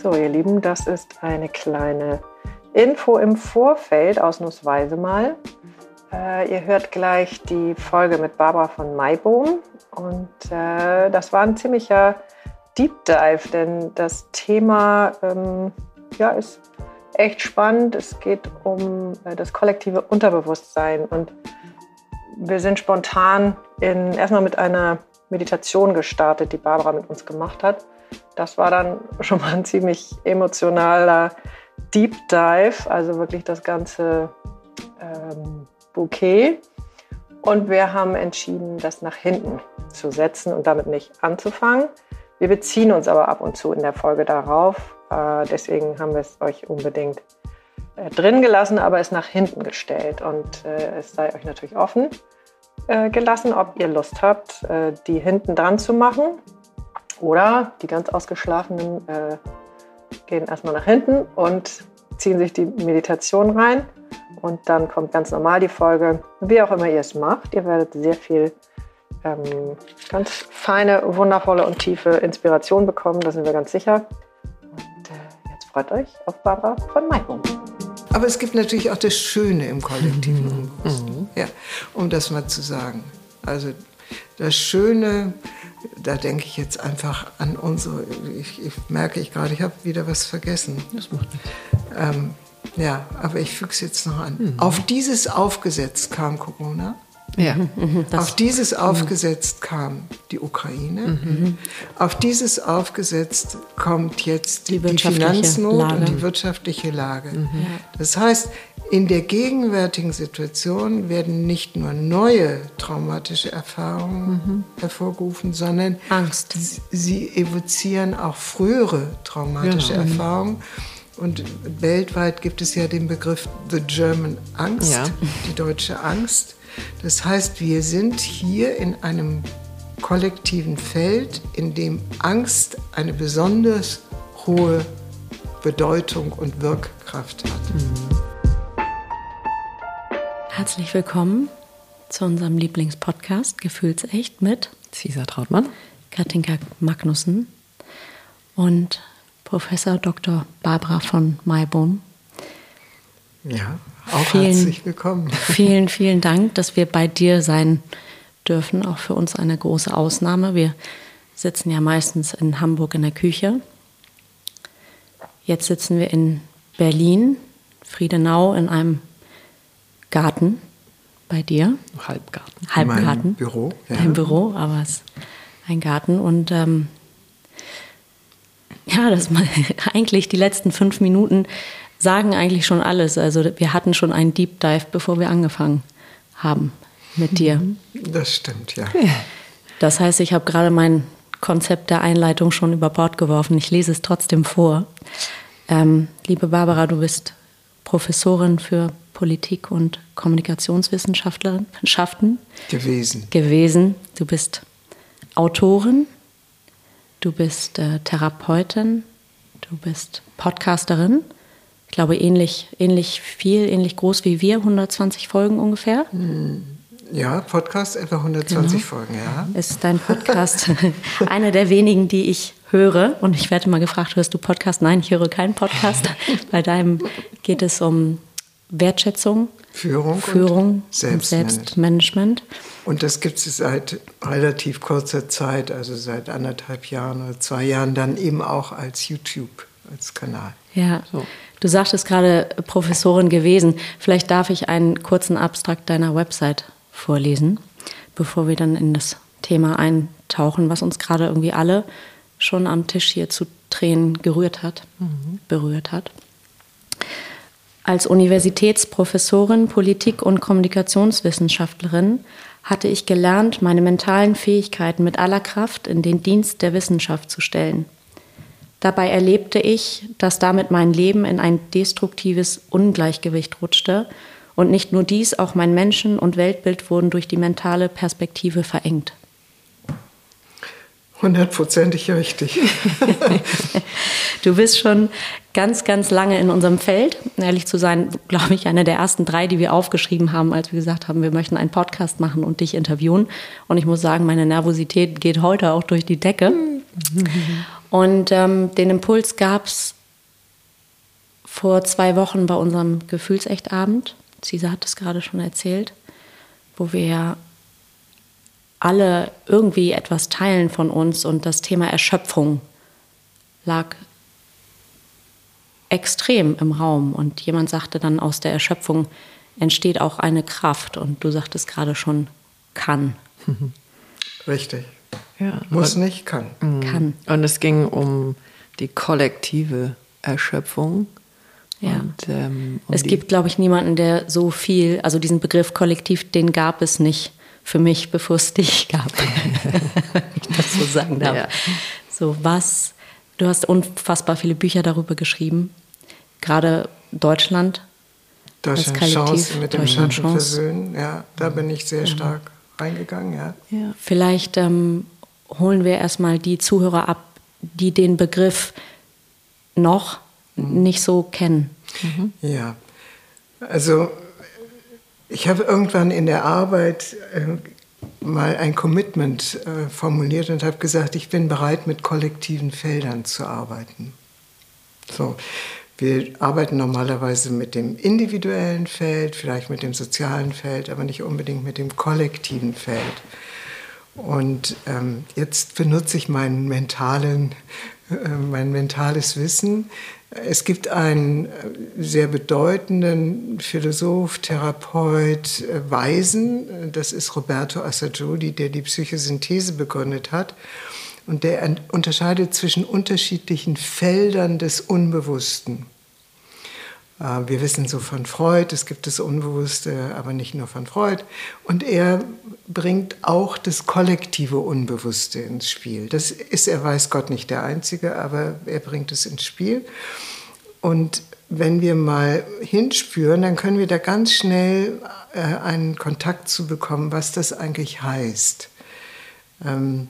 So, ihr Lieben, das ist eine kleine Info im Vorfeld, ausnahmsweise mal. Äh, ihr hört gleich die Folge mit Barbara von Maibohm. Und äh, das war ein ziemlicher Deep Dive, denn das Thema ähm, ja, ist echt spannend. Es geht um äh, das kollektive Unterbewusstsein. Und wir sind spontan erstmal mit einer Meditation gestartet, die Barbara mit uns gemacht hat. Das war dann schon mal ein ziemlich emotionaler Deep Dive, also wirklich das ganze ähm, Bouquet. Und wir haben entschieden, das nach hinten zu setzen und damit nicht anzufangen. Wir beziehen uns aber ab und zu in der Folge darauf. Äh, deswegen haben wir es euch unbedingt äh, drin gelassen, aber es nach hinten gestellt. Und äh, es sei euch natürlich offen gelassen, ob ihr Lust habt, die hinten dran zu machen. Oder die ganz ausgeschlafenen äh, gehen erstmal nach hinten und ziehen sich die Meditation rein. Und dann kommt ganz normal die Folge. Wie auch immer ihr es macht, ihr werdet sehr viel ähm, ganz feine, wundervolle und tiefe Inspiration bekommen. Da sind wir ganz sicher. Und äh, jetzt freut euch auf Barbara von Maibum. Aber es gibt natürlich auch das Schöne im kollektiven mhm. mhm. Ja, um das mal zu sagen. Also das Schöne, da denke ich jetzt einfach an unsere, ich, ich merke ich gerade, ich habe wieder was vergessen. Das macht nichts. Ähm, ja, aber ich füge es jetzt noch an. Mhm. Auf dieses aufgesetzt kam Corona. Ja. Mhm, auf dieses aufgesetzt kam die Ukraine. Mhm. Auf dieses aufgesetzt kommt jetzt die, die Finanznot Lage. und die wirtschaftliche Lage. Mhm. Das heißt, in der gegenwärtigen Situation werden nicht nur neue traumatische Erfahrungen mhm. hervorgerufen, sondern Angst. Sie evozieren auch frühere traumatische genau. Erfahrungen. Und weltweit gibt es ja den Begriff The German Angst, ja. die deutsche Angst. Das heißt, wir sind hier in einem kollektiven Feld, in dem Angst eine besonders hohe Bedeutung und Wirkkraft hat. Mhm. Herzlich willkommen zu unserem Lieblingspodcast Gefühlsecht mit Cesar Trautmann, Katinka Magnussen und Professor Dr. Barbara von Maibohm. Ja, auch vielen, herzlich willkommen. Vielen, vielen Dank, dass wir bei dir sein dürfen. Auch für uns eine große Ausnahme. Wir sitzen ja meistens in Hamburg in der Küche. Jetzt sitzen wir in Berlin, Friedenau, in einem Garten bei dir. Halbgarten. Halbgarten. Mein Büro. Ja. Ein Büro, aber es ist ein Garten. Und ähm, ja, das mal eigentlich die letzten fünf Minuten sagen eigentlich schon alles. Also wir hatten schon einen Deep Dive, bevor wir angefangen haben mit dir. Das stimmt, ja. Das heißt, ich habe gerade mein Konzept der Einleitung schon über Bord geworfen. Ich lese es trotzdem vor. Ähm, liebe Barbara, du bist Professorin für Politik- und Kommunikationswissenschaften gewesen. gewesen. Du bist Autorin, du bist äh, Therapeutin, du bist Podcasterin. Ich glaube, ähnlich, ähnlich viel, ähnlich groß wie wir, 120 Folgen ungefähr. Hm. Ja, Podcast etwa 120 genau. Folgen, ja. Ist dein Podcast einer der wenigen, die ich höre? Und ich werde mal gefragt, hörst du Podcast? Nein, ich höre keinen Podcast. Bei deinem geht es um Wertschätzung, Führung, Führung und Selbstmanagement. Selbstmanagement. Und das gibt es seit relativ kurzer Zeit, also seit anderthalb Jahren oder zwei Jahren, dann eben auch als YouTube, als Kanal. Ja, so. du sagtest gerade Professorin gewesen. Vielleicht darf ich einen kurzen Abstrakt deiner Website vorlesen, bevor wir dann in das Thema eintauchen, was uns gerade irgendwie alle schon am Tisch hier zu Tränen gerührt hat, mhm. berührt hat. Als Universitätsprofessorin Politik- und Kommunikationswissenschaftlerin hatte ich gelernt, meine mentalen Fähigkeiten mit aller Kraft in den Dienst der Wissenschaft zu stellen. Dabei erlebte ich, dass damit mein Leben in ein destruktives Ungleichgewicht rutschte und nicht nur dies, auch mein Menschen- und Weltbild wurden durch die mentale Perspektive verengt. Hundertprozentig richtig. du bist schon ganz, ganz lange in unserem Feld. Ehrlich zu sein, glaube ich, einer der ersten drei, die wir aufgeschrieben haben, als wir gesagt haben, wir möchten einen Podcast machen und dich interviewen. Und ich muss sagen, meine Nervosität geht heute auch durch die Decke. Und ähm, den Impuls gab es vor zwei Wochen bei unserem Gefühlsechtabend. Cesar hat es gerade schon erzählt, wo wir alle irgendwie etwas teilen von uns und das Thema Erschöpfung lag extrem im Raum und jemand sagte dann, aus der Erschöpfung entsteht auch eine Kraft und du sagtest gerade schon, kann. Richtig. Ja. Muss und, nicht, kann. Mhm. Kann. Und es ging um die kollektive Erschöpfung. Ja. Und, ähm, um es gibt, glaube ich, niemanden, der so viel, also diesen Begriff kollektiv, den gab es nicht für mich, bevor es dich gab. Wenn ich das so sagen darf. Ja. So, was, du hast unfassbar viele Bücher darüber geschrieben, gerade Deutschland. Deutschland Chance mit dem Deutschland Schatten versöhnen, ja, da bin ich sehr stark reingegangen, ja. ja. Vielleicht ähm, holen wir erstmal die Zuhörer ab, die den Begriff noch mhm. nicht so kennen. Mhm. Ja, also ich habe irgendwann in der Arbeit äh, mal ein Commitment äh, formuliert und habe gesagt, ich bin bereit, mit kollektiven Feldern zu arbeiten. So, wir arbeiten normalerweise mit dem individuellen Feld, vielleicht mit dem sozialen Feld, aber nicht unbedingt mit dem kollektiven Feld. Und ähm, jetzt benutze ich meinen mentalen, äh, mein mentales Wissen. Es gibt einen äh, sehr bedeutenden Philosoph, Therapeut, äh, Weisen, das ist Roberto Assagioli, der die Psychosynthese begründet hat. Und der unterscheidet zwischen unterschiedlichen Feldern des Unbewussten. Äh, wir wissen so von Freud, es gibt das Unbewusste, aber nicht nur von Freud. Und er bringt auch das kollektive Unbewusste ins Spiel. Das ist, er weiß Gott, nicht der Einzige, aber er bringt es ins Spiel. Und wenn wir mal hinspüren, dann können wir da ganz schnell äh, einen Kontakt zu bekommen, was das eigentlich heißt. Ähm,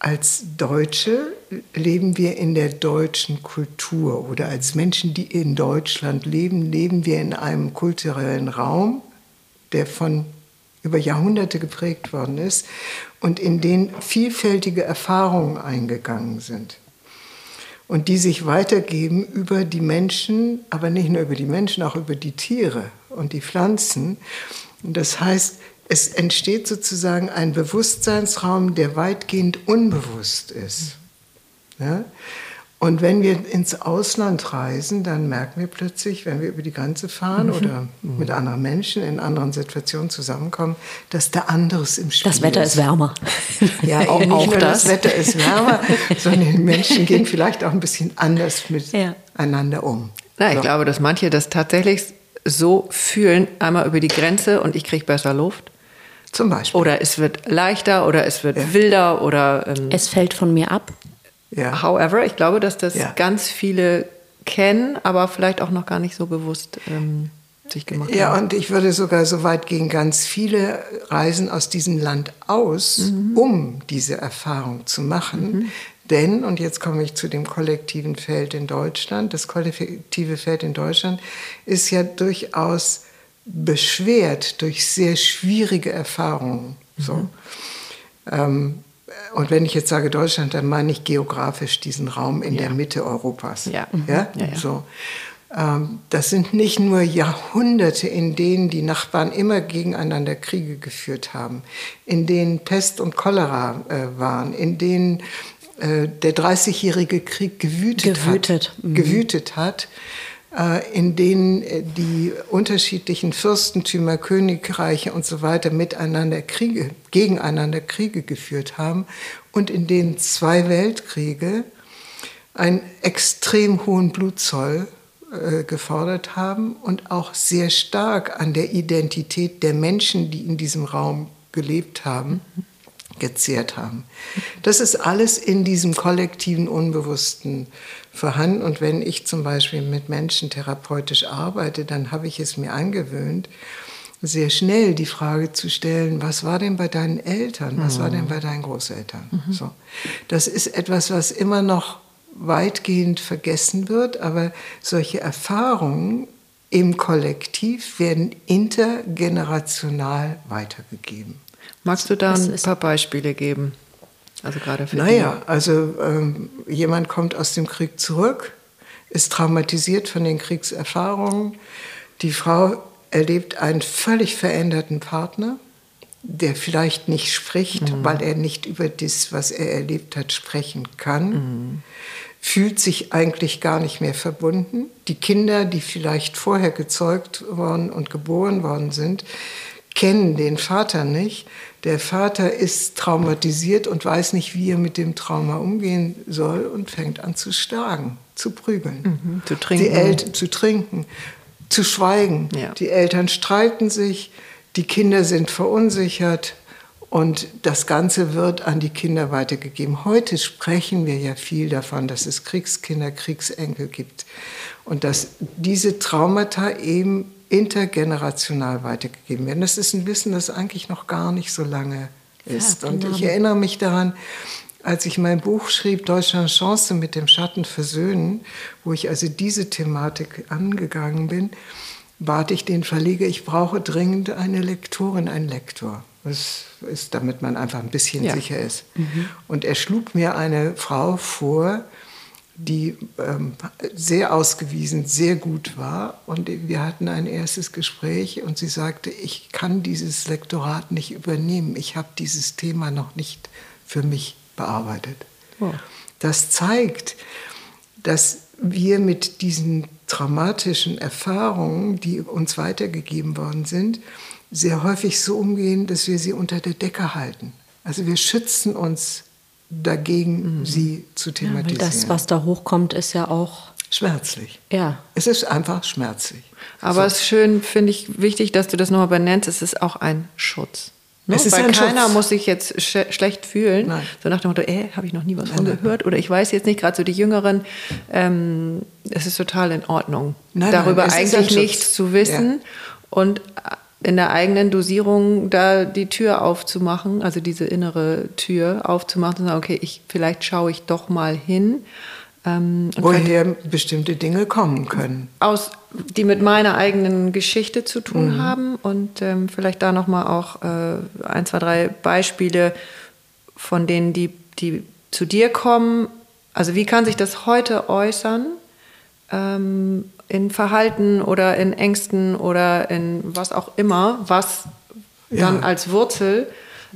als Deutsche leben wir in der deutschen Kultur oder als Menschen, die in Deutschland leben, leben wir in einem kulturellen Raum, der von über Jahrhunderte geprägt worden ist und in den vielfältige Erfahrungen eingegangen sind. Und die sich weitergeben über die Menschen, aber nicht nur über die Menschen, auch über die Tiere und die Pflanzen. Und das heißt, es entsteht sozusagen ein Bewusstseinsraum, der weitgehend unbewusst ist. Ja? Und wenn wir ins Ausland reisen, dann merken wir plötzlich, wenn wir über die Grenze fahren mhm. oder mit anderen Menschen in anderen Situationen zusammenkommen, dass da anderes im Spiel ist. Das Wetter ist, ist wärmer. Ja, auch, nicht auch nur das. das. Wetter ist wärmer, sondern die Menschen gehen vielleicht auch ein bisschen anders miteinander ja. um. Na, ich so. glaube, dass manche das tatsächlich so fühlen, einmal über die Grenze und ich kriege besser Luft. Zum Beispiel. Oder es wird leichter oder es wird ja. wilder oder. Ähm, es fällt von mir ab. Ja. However, ich glaube, dass das ja. ganz viele kennen, aber vielleicht auch noch gar nicht so bewusst ähm, sich gemacht ja, haben. Ja, und ich würde sogar so weit gehen, ganz viele reisen aus diesem Land aus, mhm. um diese Erfahrung zu machen. Mhm. Denn, und jetzt komme ich zu dem kollektiven Feld in Deutschland, das kollektive Feld in Deutschland ist ja durchaus beschwert durch sehr schwierige Erfahrungen. So. Mhm. Ähm, und wenn ich jetzt sage Deutschland, dann meine ich geografisch diesen Raum in ja. der Mitte Europas. Ja. Ja? ja, ja. So. Ähm, das sind nicht nur Jahrhunderte, in denen die Nachbarn immer gegeneinander Kriege geführt haben, in denen Pest und Cholera äh, waren, in denen äh, der Dreißigjährige Krieg gewütet, gewütet. hat. Mhm. Gewütet hat in denen äh, die unterschiedlichen Fürstentümer, Königreiche und so weiter miteinander Kriege, gegeneinander Kriege geführt haben und in denen zwei Weltkriege einen extrem hohen Blutzoll äh, gefordert haben und auch sehr stark an der Identität der Menschen, die in diesem Raum gelebt haben, gezehrt haben. Das ist alles in diesem kollektiven Unbewussten vorhanden. Und wenn ich zum Beispiel mit Menschen therapeutisch arbeite, dann habe ich es mir angewöhnt, sehr schnell die Frage zu stellen, was war denn bei deinen Eltern, was war denn mhm. bei deinen Großeltern? Mhm. So. Das ist etwas, was immer noch weitgehend vergessen wird, aber solche Erfahrungen im Kollektiv werden intergenerational weitergegeben. Magst du da ein paar Beispiele geben? Also gerade für Naja, die. also ähm, jemand kommt aus dem Krieg zurück, ist traumatisiert von den Kriegserfahrungen. Die Frau erlebt einen völlig veränderten Partner, der vielleicht nicht spricht, mhm. weil er nicht über das, was er erlebt hat, sprechen kann. Mhm. Fühlt sich eigentlich gar nicht mehr verbunden. Die Kinder, die vielleicht vorher gezeugt worden und geboren worden sind, kennen den Vater nicht. Der Vater ist traumatisiert und weiß nicht, wie er mit dem Trauma umgehen soll und fängt an zu schlagen, zu prügeln, mhm, zu trinken. Die Eltern zu trinken, zu schweigen. Ja. Die Eltern streiten sich, die Kinder sind verunsichert und das Ganze wird an die Kinder weitergegeben. Heute sprechen wir ja viel davon, dass es Kriegskinder, Kriegsenkel gibt und dass diese Traumata eben intergenerational weitergegeben werden. Das ist ein Wissen, das eigentlich noch gar nicht so lange ist. Ja, und ich erinnere mich daran, als ich mein Buch schrieb, Deutschlands Chance mit dem Schatten versöhnen, wo ich also diese Thematik angegangen bin, bat ich den Verleger, ich brauche dringend eine Lektorin, einen Lektor. Das ist, damit man einfach ein bisschen ja. sicher ist. Mhm. Und er schlug mir eine Frau vor, die ähm, sehr ausgewiesen, sehr gut war. Und wir hatten ein erstes Gespräch und sie sagte, ich kann dieses Lektorat nicht übernehmen. Ich habe dieses Thema noch nicht für mich bearbeitet. Oh. Das zeigt, dass wir mit diesen traumatischen Erfahrungen, die uns weitergegeben worden sind, sehr häufig so umgehen, dass wir sie unter der Decke halten. Also wir schützen uns dagegen, mhm. sie zu thematisieren. Ja, das, was da hochkommt, ist ja auch schmerzlich. Ja. Es ist einfach schmerzlich. Aber so. es ist schön, finde ich, wichtig, dass du das nochmal benennst. Es ist auch ein Schutz. Ne? Es ist Weil keiner Schutz. muss sich jetzt sch schlecht fühlen. Nein. So nach dem Motto, äh, habe ich noch nie was von gehört. Oder ich weiß jetzt nicht, gerade so die Jüngeren, ähm, es ist total in Ordnung, nein, darüber nein, eigentlich nichts zu wissen. Ja. Und in der eigenen Dosierung da die Tür aufzumachen, also diese innere Tür aufzumachen und sagen, okay, ich, vielleicht schaue ich doch mal hin. Ähm, Woher bestimmte Dinge kommen können. Aus, die mit meiner eigenen Geschichte zu tun mhm. haben und ähm, vielleicht da nochmal auch äh, ein, zwei, drei Beispiele von denen, die, die zu dir kommen. Also wie kann sich das heute äußern? Ähm, in Verhalten oder in Ängsten oder in was auch immer, was ja. dann als Wurzel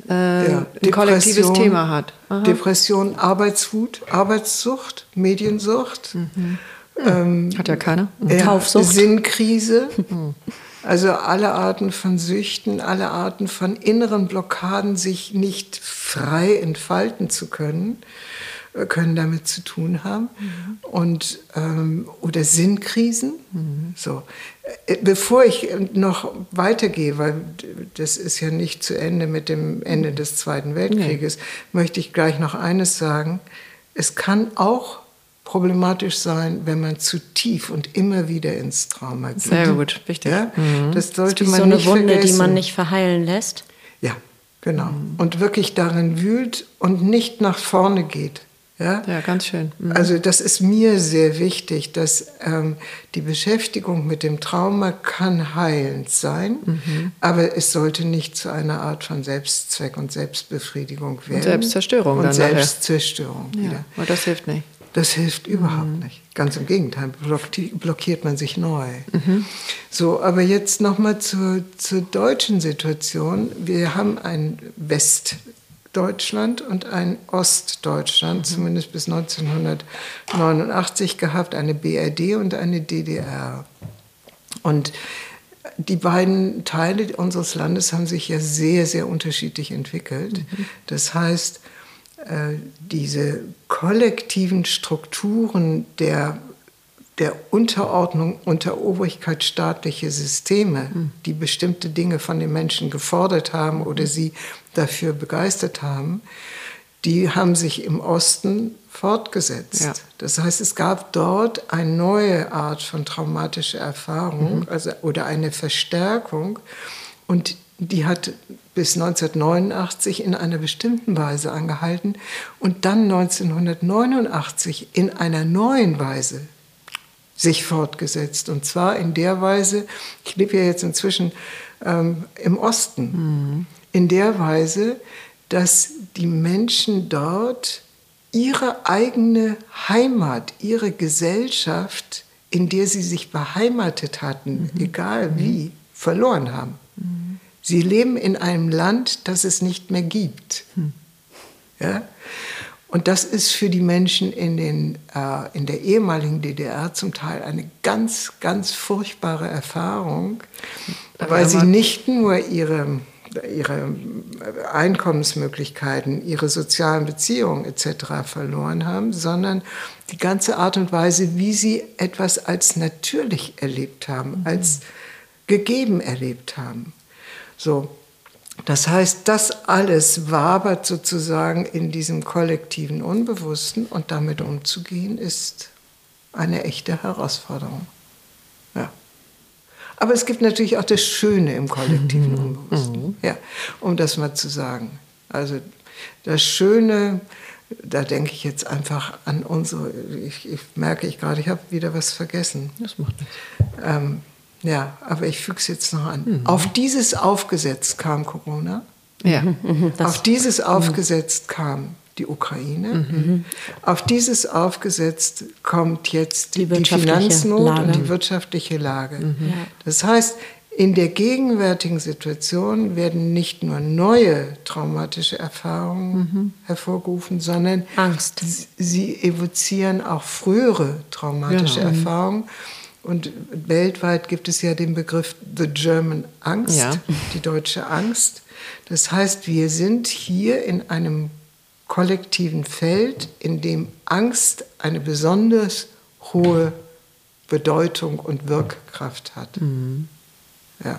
äh, ja. ein kollektives Thema hat. Aha. Depression, Arbeitswut, Arbeitssucht, Mediensucht. Mhm. Ähm, hat ja keiner. Ja, Sinnkrise. Mhm. Also alle Arten von Süchten, alle Arten von inneren Blockaden, sich nicht frei entfalten zu können können damit zu tun haben. Mhm. Und, ähm, oder Sinnkrisen. Mhm. So. Äh, bevor ich noch weitergehe, weil das ist ja nicht zu Ende mit dem Ende des Zweiten Weltkrieges, nee. möchte ich gleich noch eines sagen. Es kann auch problematisch sein, wenn man zu tief und immer wieder ins Trauma geht. Sehr gut, wichtig. Ja? Mhm. Das sollte das man so eine Wunde, vergessen. die man nicht verheilen lässt. Ja, genau. Mhm. Und wirklich darin wühlt und nicht nach vorne geht. Ja, ja ganz schön. Mhm. Also das ist mir sehr wichtig, dass ähm, die Beschäftigung mit dem Trauma kann heilend sein, mhm. aber es sollte nicht zu einer Art von Selbstzweck und Selbstbefriedigung werden. Und Selbstzerstörung. Und Selbstzerstörung nachher. wieder. Ja, das hilft nicht. Das hilft überhaupt mhm. nicht. Ganz im Gegenteil, blockiert man sich neu. Mhm. So, aber jetzt nochmal zur, zur deutschen Situation. Wir haben ein West, Deutschland und ein Ostdeutschland, mhm. zumindest bis 1989 gehabt, eine BRD und eine DDR. Und die beiden Teile unseres Landes haben sich ja sehr, sehr unterschiedlich entwickelt. Mhm. Das heißt, äh, diese kollektiven Strukturen der der Unterordnung unter Obrigkeit staatliche Systeme, hm. die bestimmte Dinge von den Menschen gefordert haben oder hm. sie dafür begeistert haben, die haben sich im Osten fortgesetzt. Ja. Das heißt, es gab dort eine neue Art von traumatischer Erfahrung mhm. also, oder eine Verstärkung und die hat bis 1989 in einer bestimmten Weise angehalten und dann 1989 in einer neuen Weise sich fortgesetzt. Und zwar in der Weise, ich lebe ja jetzt inzwischen ähm, im Osten, mhm. in der Weise, dass die Menschen dort ihre eigene Heimat, ihre Gesellschaft, in der sie sich beheimatet hatten, mhm. egal mhm. wie, verloren haben. Mhm. Sie leben in einem Land, das es nicht mehr gibt. Mhm. Ja? Und das ist für die Menschen in, den, äh, in der ehemaligen DDR zum Teil eine ganz, ganz furchtbare Erfahrung, weil sie nicht nur ihre, ihre Einkommensmöglichkeiten, ihre sozialen Beziehungen etc. verloren haben, sondern die ganze Art und Weise, wie sie etwas als natürlich erlebt haben, mhm. als gegeben erlebt haben. So, das heißt, das alles wabert sozusagen in diesem kollektiven Unbewussten und damit umzugehen ist eine echte Herausforderung. Ja. Aber es gibt natürlich auch das Schöne im kollektiven mhm. Unbewussten, mhm. ja, um das mal zu sagen. Also das Schöne, da denke ich jetzt einfach an unsere, ich, ich merke ich gerade, ich habe wieder was vergessen. Das macht nichts. Ähm, ja, aber ich füge es jetzt noch an. Mhm. Auf dieses aufgesetzt kam Corona. Ja. Mhm, mhm, Auf dieses mhm. aufgesetzt kam die Ukraine. Mhm. Auf dieses aufgesetzt kommt jetzt die, die Finanznot Lage. und die wirtschaftliche Lage. Mhm. Ja. Das heißt, in der gegenwärtigen Situation werden nicht nur neue traumatische Erfahrungen mhm. hervorgerufen, sondern Angst. sie evozieren auch frühere traumatische genau. Erfahrungen. Und weltweit gibt es ja den Begriff The German Angst, ja. die deutsche Angst. Das heißt, wir sind hier in einem kollektiven Feld, in dem Angst eine besonders hohe Bedeutung und Wirkkraft hat. Mhm. Ja.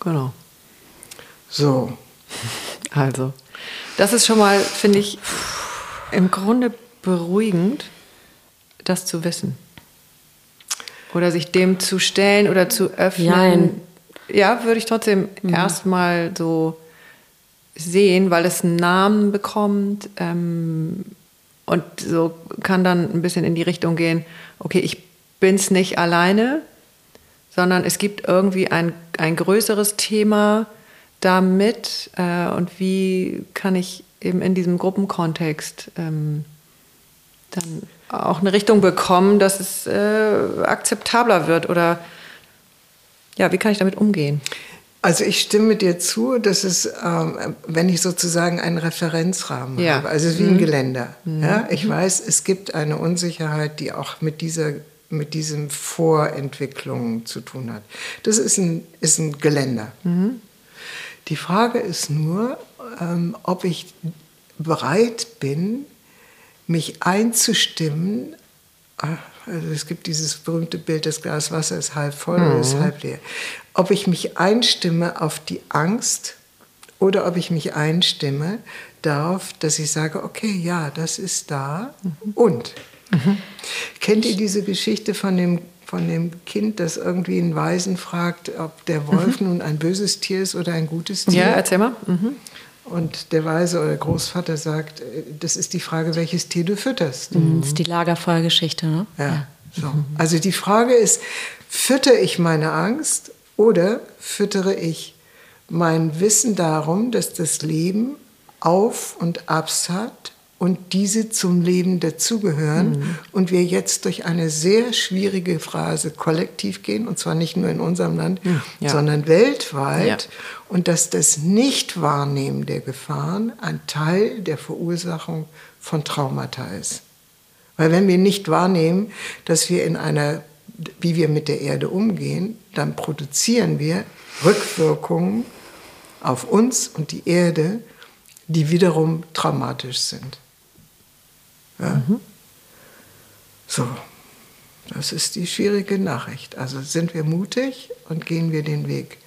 Genau. So. Also, das ist schon mal, finde ich, im Grunde beruhigend, das zu wissen. Oder sich dem zu stellen oder zu öffnen. Nein. Ja, würde ich trotzdem mhm. erstmal so sehen, weil es einen Namen bekommt ähm, und so kann dann ein bisschen in die Richtung gehen, okay, ich bin es nicht alleine, sondern es gibt irgendwie ein, ein größeres Thema damit äh, und wie kann ich eben in diesem Gruppenkontext ähm, dann auch eine Richtung bekommen, dass es äh, akzeptabler wird oder ja, wie kann ich damit umgehen? Also ich stimme dir zu, dass es, ähm, wenn ich sozusagen einen Referenzrahmen ja. habe, also wie ein mhm. Geländer. Mhm. Ja, ich weiß, es gibt eine Unsicherheit, die auch mit dieser mit diesem Vorentwicklung zu tun hat. Das ist ein, ist ein Geländer. Mhm. Die Frage ist nur, ähm, ob ich bereit bin, mich einzustimmen. Also es gibt dieses berühmte Bild, das Glas Wasser ist halb voll mhm. oder ist halb leer. Ob ich mich einstimme auf die Angst oder ob ich mich einstimme darauf, dass ich sage, okay, ja, das ist da mhm. und. Mhm. Kennt ihr diese Geschichte von dem, von dem Kind, das irgendwie einen Weisen fragt, ob der Wolf mhm. nun ein böses Tier ist oder ein gutes Tier? Ja, erzähl mal. Mhm. Und der Weise oder der Großvater sagt, äh, das ist die Frage, welches Tier du fütterst. Mhm. Das ist die Lagerfeuergeschichte, ne? Ja. ja. So. Also die Frage ist, füttere ich meine Angst oder füttere ich mein Wissen darum, dass das Leben Auf und Abs hat und diese zum Leben dazugehören mhm. und wir jetzt durch eine sehr schwierige Phase kollektiv gehen, und zwar nicht nur in unserem Land, ja. sondern weltweit. Ja. Und dass das Nichtwahrnehmen der Gefahren ein Teil der Verursachung von Traumata ist. Weil wenn wir nicht wahrnehmen, dass wir in einer, wie wir mit der Erde umgehen, dann produzieren wir Rückwirkungen auf uns und die Erde, die wiederum traumatisch sind. Ja? Mhm. So, das ist die schwierige Nachricht. Also sind wir mutig und gehen wir den Weg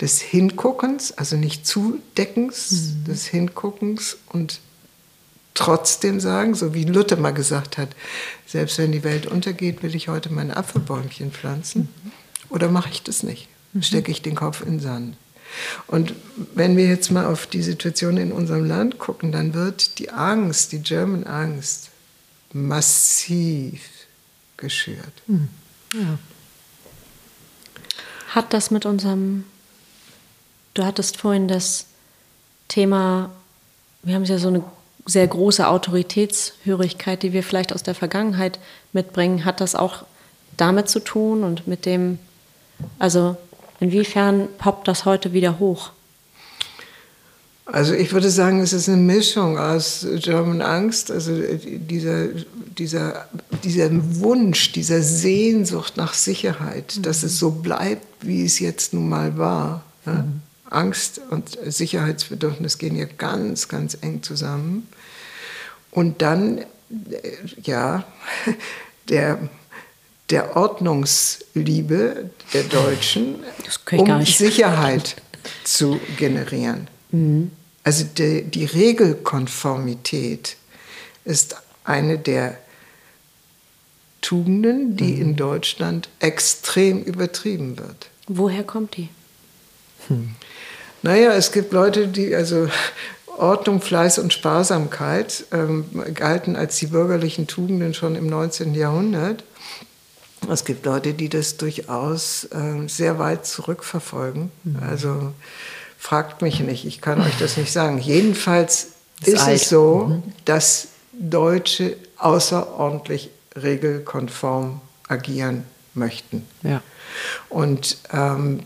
des Hinguckens, also nicht Zudeckens, mhm. des Hinguckens und trotzdem sagen, so wie Luther mal gesagt hat, selbst wenn die Welt untergeht, will ich heute mein Apfelbäumchen pflanzen. Mhm. Oder mache ich das nicht? Mhm. Stecke ich den Kopf in den Sand? Und wenn wir jetzt mal auf die Situation in unserem Land gucken, dann wird die Angst, die German Angst, massiv geschürt. Hm. Ja. Hat das mit unserem, du hattest vorhin das Thema wir haben ja so eine sehr große Autoritätshörigkeit, die wir vielleicht aus der Vergangenheit mitbringen. Hat das auch damit zu tun und mit dem, also inwiefern poppt das heute wieder hoch? Also ich würde sagen, es ist eine Mischung aus German Angst, also dieser, dieser, dieser Wunsch, dieser Sehnsucht nach Sicherheit, mhm. dass es so bleibt, wie es jetzt nun mal war. Mhm. Angst und Sicherheitsbedürfnis gehen ja ganz, ganz eng zusammen. Und dann, ja, der, der Ordnungsliebe der Deutschen, um Sicherheit zu generieren. Mhm. Also die, die Regelkonformität ist eine der Tugenden, die mhm. in Deutschland extrem übertrieben wird. Woher kommt die? Hm. Naja, es gibt Leute, die, also Ordnung, Fleiß und Sparsamkeit ähm, galten als die bürgerlichen Tugenden schon im 19. Jahrhundert. Es gibt Leute, die das durchaus äh, sehr weit zurückverfolgen. Mhm. Also fragt mich nicht, ich kann euch das nicht sagen. Jedenfalls ist, ist es so, mhm. dass Deutsche außerordentlich regelkonform agieren möchten. Ja. Und ähm,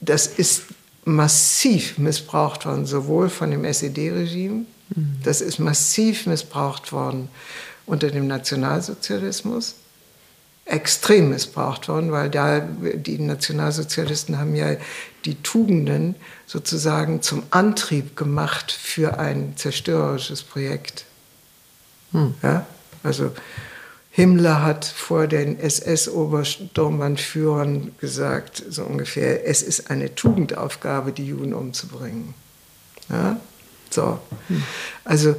das ist massiv missbraucht worden, sowohl von dem SED-Regime, mhm. das ist massiv missbraucht worden unter dem Nationalsozialismus, extrem missbraucht worden, weil da die Nationalsozialisten haben ja die Tugenden sozusagen zum Antrieb gemacht für ein zerstörerisches Projekt. Hm. Ja? Also Himmler hat vor den SS-Obersturmbannführern gesagt, so ungefähr, es ist eine Tugendaufgabe, die Juden umzubringen. Ja? So. Hm. Also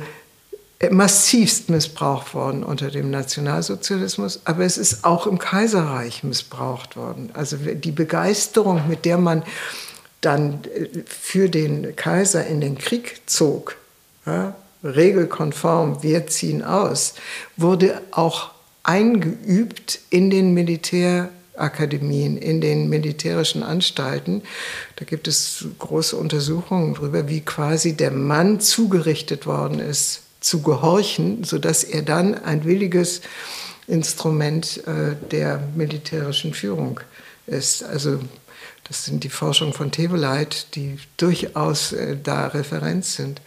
massivst missbraucht worden unter dem Nationalsozialismus, aber es ist auch im Kaiserreich missbraucht worden. Also die Begeisterung, mit der man dann äh, für den Kaiser in den Krieg zog, ja, regelkonform, wir ziehen aus, wurde auch eingeübt in den Militärakademien, in den militärischen Anstalten. Da gibt es große Untersuchungen darüber, wie quasi der Mann zugerichtet worden ist, zu gehorchen, sodass er dann ein williges Instrument äh, der militärischen Führung ist. Also das sind die Forschungen von Teveleit, die durchaus äh, da Referenz sind.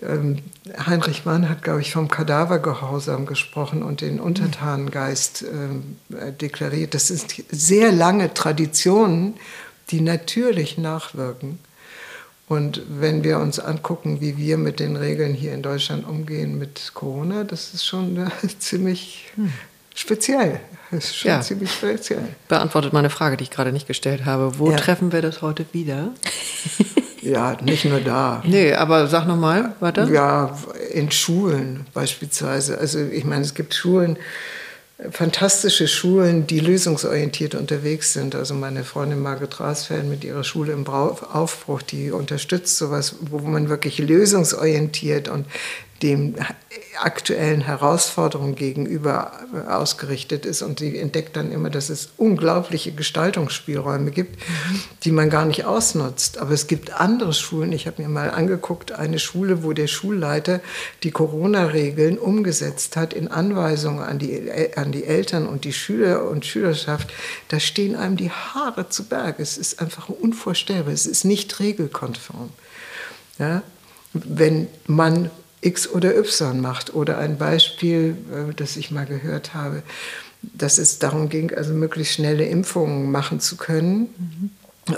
Ähm, Heinrich Mann hat, glaube ich, vom Kadavergehorsam gesprochen und den Untertanengeist äh, deklariert. Das sind sehr lange Traditionen, die natürlich nachwirken. Und wenn wir uns angucken, wie wir mit den Regeln hier in Deutschland umgehen mit Corona, das ist schon äh, ziemlich hm. speziell. Das ist schon ja. ziemlich speziell. Beantwortet meine Frage, die ich gerade nicht gestellt habe. Wo ja. treffen wir das heute wieder? Ja, nicht nur da. Nee, aber sag nochmal, warte. Ja, in Schulen beispielsweise. Also ich meine, es gibt Schulen, fantastische Schulen, die lösungsorientiert unterwegs sind. Also meine Freundin Margit Rasfeld mit ihrer Schule im Aufbruch, die unterstützt sowas, wo man wirklich lösungsorientiert und dem aktuellen Herausforderungen gegenüber ausgerichtet ist. Und sie entdeckt dann immer, dass es unglaubliche Gestaltungsspielräume gibt, die man gar nicht ausnutzt. Aber es gibt andere Schulen. Ich habe mir mal angeguckt, eine Schule, wo der Schulleiter die Corona-Regeln umgesetzt hat in Anweisungen an die, an die Eltern und die Schüler und Schülerschaft. Da stehen einem die Haare zu Berge. Es ist einfach unvorstellbar. Es ist nicht regelkonform. Ja? Wenn man X oder Y macht. Oder ein Beispiel, äh, das ich mal gehört habe, dass es darum ging, also möglichst schnelle Impfungen machen zu können. Mhm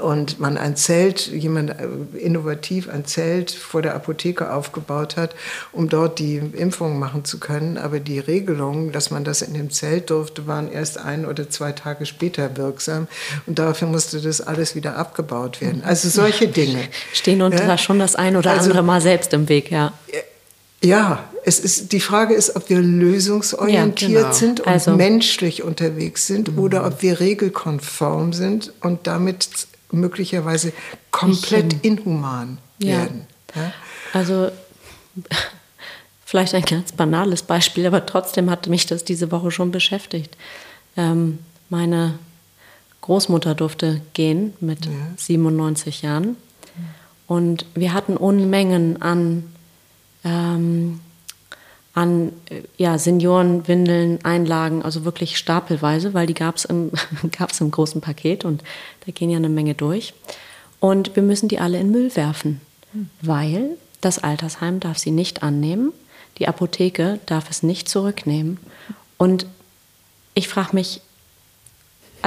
und man ein Zelt, jemand äh, innovativ ein Zelt vor der Apotheke aufgebaut hat, um dort die Impfung machen zu können. Aber die Regelungen, dass man das in dem Zelt durfte, waren erst ein oder zwei Tage später wirksam. Und dafür musste das alles wieder abgebaut werden. Also solche Dinge. Stehen uns ja? da schon das ein oder also, andere Mal selbst im Weg, ja. Ja, es ist, die Frage ist, ob wir lösungsorientiert ja, genau. sind und also. menschlich unterwegs sind mhm. oder ob wir regelkonform sind und damit möglicherweise komplett ich, inhuman ja. werden. Ja? Also vielleicht ein ganz banales Beispiel, aber trotzdem hat mich das diese Woche schon beschäftigt. Ähm, meine Großmutter durfte gehen mit ja. 97 Jahren und wir hatten Unmengen an ähm, an äh, ja, Seniorenwindeln, Einlagen, also wirklich stapelweise, weil die gab es im, gab's im großen Paket und da gehen ja eine Menge durch. Und wir müssen die alle in Müll werfen, mhm. weil das Altersheim darf sie nicht annehmen, die Apotheke darf es nicht zurücknehmen. Und ich frage mich,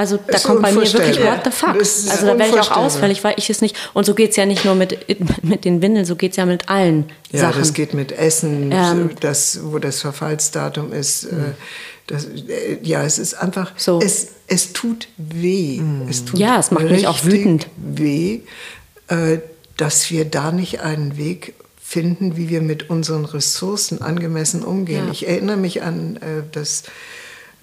also da kommt bei mir wirklich what the fuck. Also da wäre ich auch ausfällig, weil ich es nicht. Und so geht es ja nicht nur mit, mit den Windeln, so geht es ja mit allen ja, Sachen. Ja, das geht mit Essen, ähm, das, wo das Verfallsdatum ist. Mhm. Das, äh, ja, es ist einfach, so. es, es tut weh. Mhm. Es tut ja, es macht mich auch wütend. weh, äh, dass wir da nicht einen Weg finden, wie wir mit unseren Ressourcen angemessen umgehen. Ja. Ich erinnere mich an das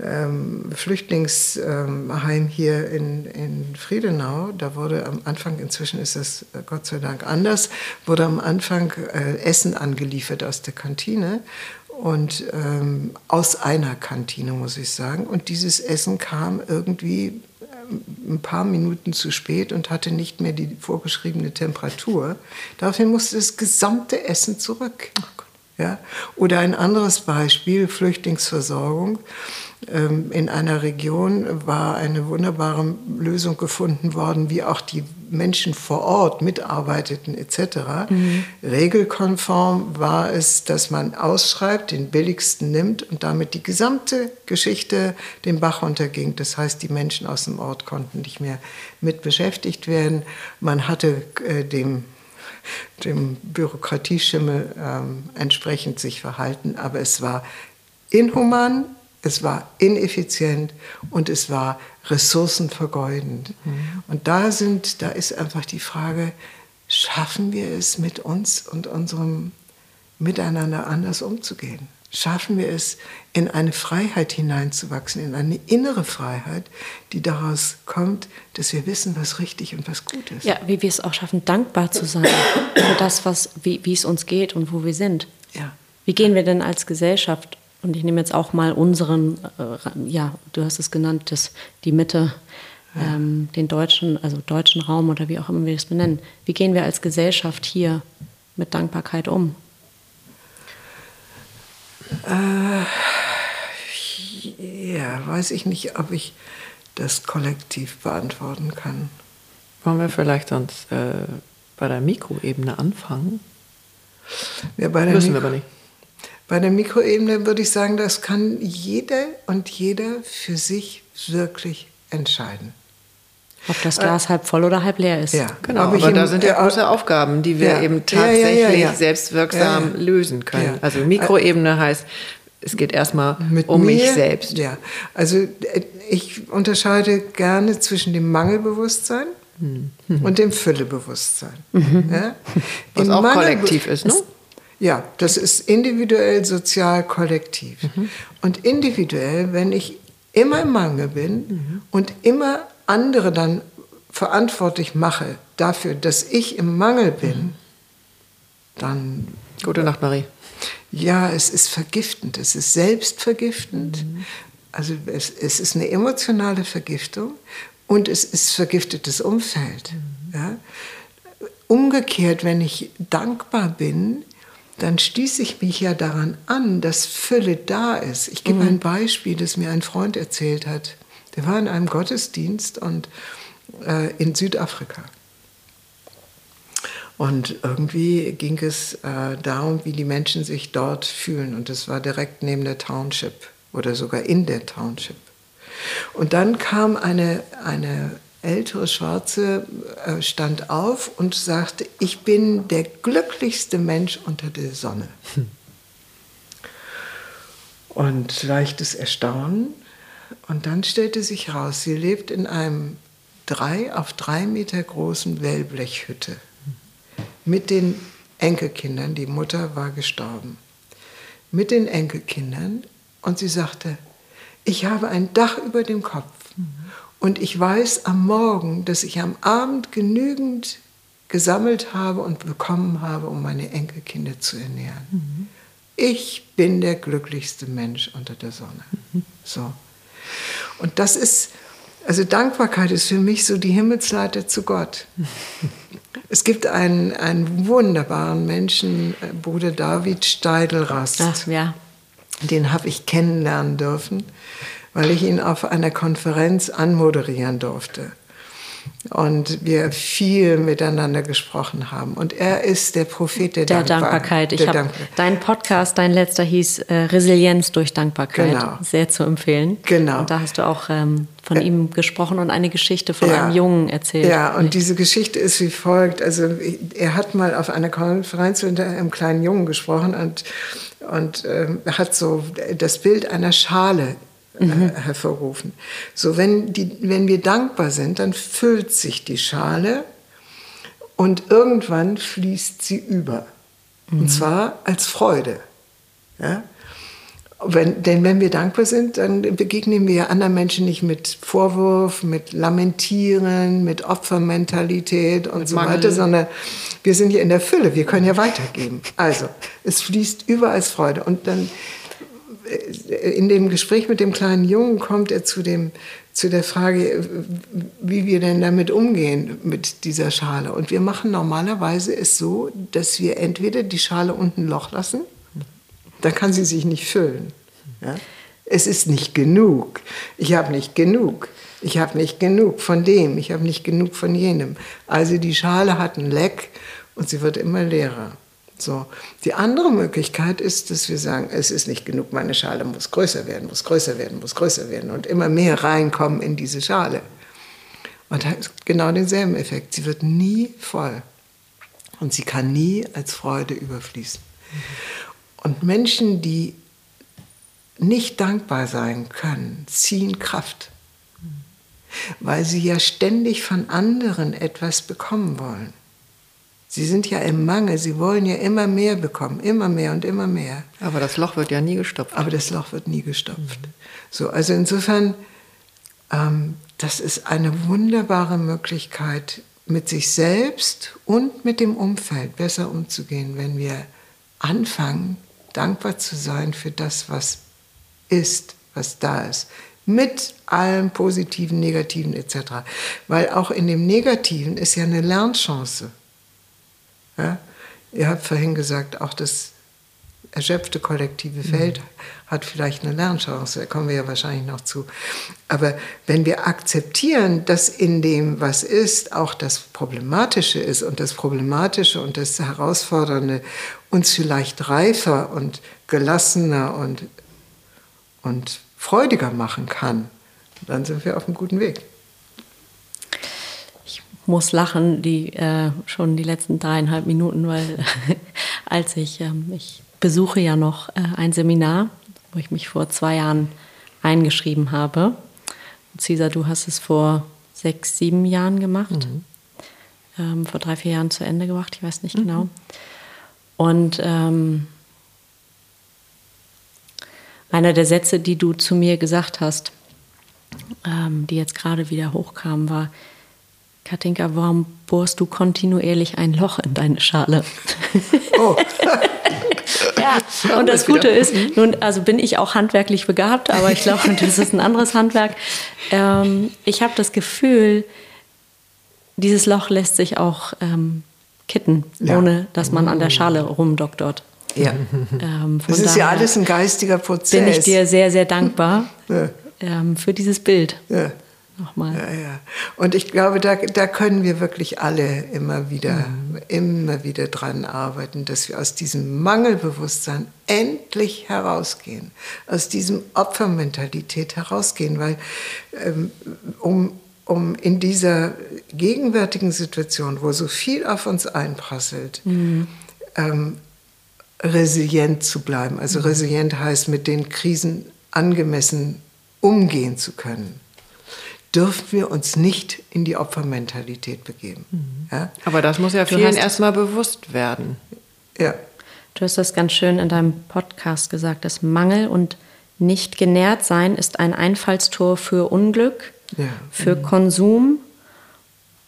ähm, Flüchtlingsheim hier in, in Friedenau. Da wurde am Anfang, inzwischen ist das äh, Gott sei Dank anders, wurde am Anfang äh, Essen angeliefert aus der Kantine und ähm, aus einer Kantine, muss ich sagen. Und dieses Essen kam irgendwie ähm, ein paar Minuten zu spät und hatte nicht mehr die vorgeschriebene Temperatur. Daraufhin musste das gesamte Essen zurück. Ja? Oder ein anderes Beispiel, Flüchtlingsversorgung. Ähm, in einer Region war eine wunderbare Lösung gefunden worden, wie auch die Menschen vor Ort mitarbeiteten etc. Mhm. Regelkonform war es, dass man ausschreibt, den billigsten nimmt und damit die gesamte Geschichte den Bach runterging. Das heißt, die Menschen aus dem Ort konnten nicht mehr mit beschäftigt werden. Man hatte äh, dem dem Bürokratieschimmel ähm, entsprechend sich verhalten, aber es war inhuman, es war ineffizient und es war ressourcenvergeudend. Mhm. Und da sind, da ist einfach die Frage, schaffen wir es mit uns und unserem Miteinander anders umzugehen? Schaffen wir es, in eine Freiheit hineinzuwachsen, in eine innere Freiheit, die daraus kommt, dass wir wissen, was richtig und was gut ist. Ja, wie wir es auch schaffen, dankbar zu sein für das, was, wie, wie es uns geht und wo wir sind. Ja. Wie gehen wir denn als Gesellschaft und ich nehme jetzt auch mal unseren, äh, ja, du hast es genannt, das, die Mitte, ja. ähm, den deutschen, also deutschen Raum oder wie auch immer wir das benennen. Wie gehen wir als Gesellschaft hier mit Dankbarkeit um? Äh, ja, weiß ich nicht, ob ich das kollektiv beantworten kann. Wollen wir vielleicht sonst äh, bei der Mikroebene anfangen? Ja, bei der Müssen Mikro wir aber nicht. Bei der Mikroebene würde ich sagen, das kann jeder und jeder für sich wirklich entscheiden. Ob das Glas äh, halb voll oder halb leer ist. Ja, genau. Aber, aber da sind ja große Aufgaben, die wir ja, eben tatsächlich ja, ja, selbstwirksam lösen können. Also Mikroebene heißt, es geht erstmal um mir, mich selbst. Ja, also äh, ich unterscheide gerne zwischen dem Mangelbewusstsein mhm. und dem Füllebewusstsein. Mhm. Ja? Was auch kollektiv ist, ne? Ja, das ist individuell, sozial, kollektiv. Mhm. Und individuell, wenn ich immer im Mangel bin mhm. und immer andere dann verantwortlich mache dafür, dass ich im Mangel bin, mhm. dann. Gute Nacht, Marie. Ja, es ist vergiftend, es ist selbstvergiftend. Mhm. Also es, es, ist eine emotionale Vergiftung und es ist vergiftetes Umfeld. Mhm. Ja? Umgekehrt, wenn ich dankbar bin, dann stieß ich mich ja daran an, dass Fülle da ist. Ich gebe mhm. ein Beispiel, das mir ein Freund erzählt hat. Der war in einem Gottesdienst und äh, in Südafrika. Und irgendwie ging es äh, darum, wie die Menschen sich dort fühlen. Und das war direkt neben der Township oder sogar in der Township. Und dann kam eine, eine ältere Schwarze äh, stand auf und sagte, ich bin der glücklichste Mensch unter der Sonne. Hm. Und leichtes Erstaunen. Und dann stellte sich raus, sie lebt in einem drei auf drei Meter großen Wellblechhütte mit den Enkelkindern. Die Mutter war gestorben. Mit den Enkelkindern. Und sie sagte, ich habe ein Dach über dem Kopf. Mhm. Und ich weiß am Morgen, dass ich am Abend genügend gesammelt habe und bekommen habe, um meine Enkelkinder zu ernähren. Mhm. Ich bin der glücklichste Mensch unter der Sonne. Mhm. So. Und das ist, also Dankbarkeit ist für mich so die Himmelsleiter zu Gott. Es gibt einen, einen wunderbaren Menschen, äh, Bruder David Steidelrast. Ach, ja. Den habe ich kennenlernen dürfen, weil ich ihn auf einer Konferenz anmoderieren durfte und wir viel miteinander gesprochen haben. Und er ist der Prophet der, der Dankbarkeit. Ich habe dein Podcast, dein letzter hieß äh, Resilienz durch Dankbarkeit. Genau. Sehr zu empfehlen. Genau. Und da hast du auch ähm, von ihm gesprochen und eine Geschichte von ja. einem Jungen erzählt. Ja, und diese Geschichte ist wie folgt. Also er hat mal auf einer Konferenz mit einem kleinen Jungen gesprochen und und äh, hat so das Bild einer Schale mhm. hervorrufen. So, wenn, die, wenn wir dankbar sind, dann füllt sich die Schale und irgendwann fließt sie über. Mhm. Und zwar als Freude. Ja? Wenn, denn wenn wir dankbar sind, dann begegnen wir anderen Menschen nicht mit Vorwurf, mit Lamentieren, mit Opfermentalität und mit so Mangel. weiter, sondern wir sind ja in der Fülle, wir können ja weitergeben. Also, es fließt über als Freude. Und dann in dem Gespräch mit dem kleinen Jungen kommt er zu, dem, zu der Frage, wie wir denn damit umgehen mit dieser Schale. Und wir machen normalerweise es so, dass wir entweder die Schale unten ein Loch lassen, dann kann sie sich nicht füllen. Ja? Es ist nicht genug. Ich habe nicht genug. Ich habe nicht genug von dem. Ich habe nicht genug von jenem. Also die Schale hat ein Leck und sie wird immer leerer. So. Die andere Möglichkeit ist, dass wir sagen, es ist nicht genug, meine Schale muss größer werden, muss größer werden, muss größer werden und immer mehr reinkommen in diese Schale. Und hat genau denselben Effekt. Sie wird nie voll und sie kann nie als Freude überfließen. Und Menschen, die nicht dankbar sein können, ziehen Kraft, weil sie ja ständig von anderen etwas bekommen wollen. Sie sind ja im Mangel, sie wollen ja immer mehr bekommen, immer mehr und immer mehr. Aber das Loch wird ja nie gestopft. Aber das Loch wird nie gestopft. Mhm. So, also insofern, ähm, das ist eine wunderbare Möglichkeit, mit sich selbst und mit dem Umfeld besser umzugehen, wenn wir anfangen, dankbar zu sein für das, was ist, was da ist. Mit allem Positiven, Negativen etc. Weil auch in dem Negativen ist ja eine Lernchance. Ja? Ihr habt vorhin gesagt, auch das erschöpfte kollektive Feld mhm. hat vielleicht eine Lernchance, da kommen wir ja wahrscheinlich noch zu. Aber wenn wir akzeptieren, dass in dem, was ist, auch das Problematische ist und das Problematische und das Herausfordernde uns vielleicht reifer und gelassener und, und freudiger machen kann, dann sind wir auf einem guten Weg muss lachen, die äh, schon die letzten dreieinhalb Minuten, weil als ich, ähm, ich besuche ja noch äh, ein Seminar, wo ich mich vor zwei Jahren eingeschrieben habe. Cesar, du hast es vor sechs, sieben Jahren gemacht. Mhm. Ähm, vor drei, vier Jahren zu Ende gemacht, ich weiß nicht mhm. genau. Und ähm, einer der Sätze, die du zu mir gesagt hast, ähm, die jetzt gerade wieder hochkamen, war, Katinka, warum bohrst du kontinuierlich ein Loch in deine Schale? Oh. ja, und das Gute ist, nun, also bin ich auch handwerklich begabt, aber ich glaube, das ist ein anderes Handwerk. Ähm, ich habe das Gefühl, dieses Loch lässt sich auch ähm, kitten, ja. ohne dass man an der Schale rumdoktort. Ja. Ähm, das ist ja alles ein geistiger Prozess. Bin ich dir sehr, sehr dankbar ja. ähm, für dieses Bild. Ja nochmal. Ja, ja. Und ich glaube, da, da können wir wirklich alle immer wieder, mhm. immer wieder dran arbeiten, dass wir aus diesem Mangelbewusstsein endlich herausgehen, aus diesem Opfermentalität herausgehen, weil ähm, um, um in dieser gegenwärtigen Situation, wo so viel auf uns einprasselt, mhm. ähm, resilient zu bleiben. Also mhm. resilient heißt, mit den Krisen angemessen umgehen zu können dürfen wir uns nicht in die Opfermentalität begeben. Mhm. Ja? Aber das muss ja du vielen erstmal bewusst werden. Ja. Du hast das ganz schön in deinem Podcast gesagt, dass Mangel und nicht genährt sein ist ein Einfallstor für Unglück, ja. für mhm. Konsum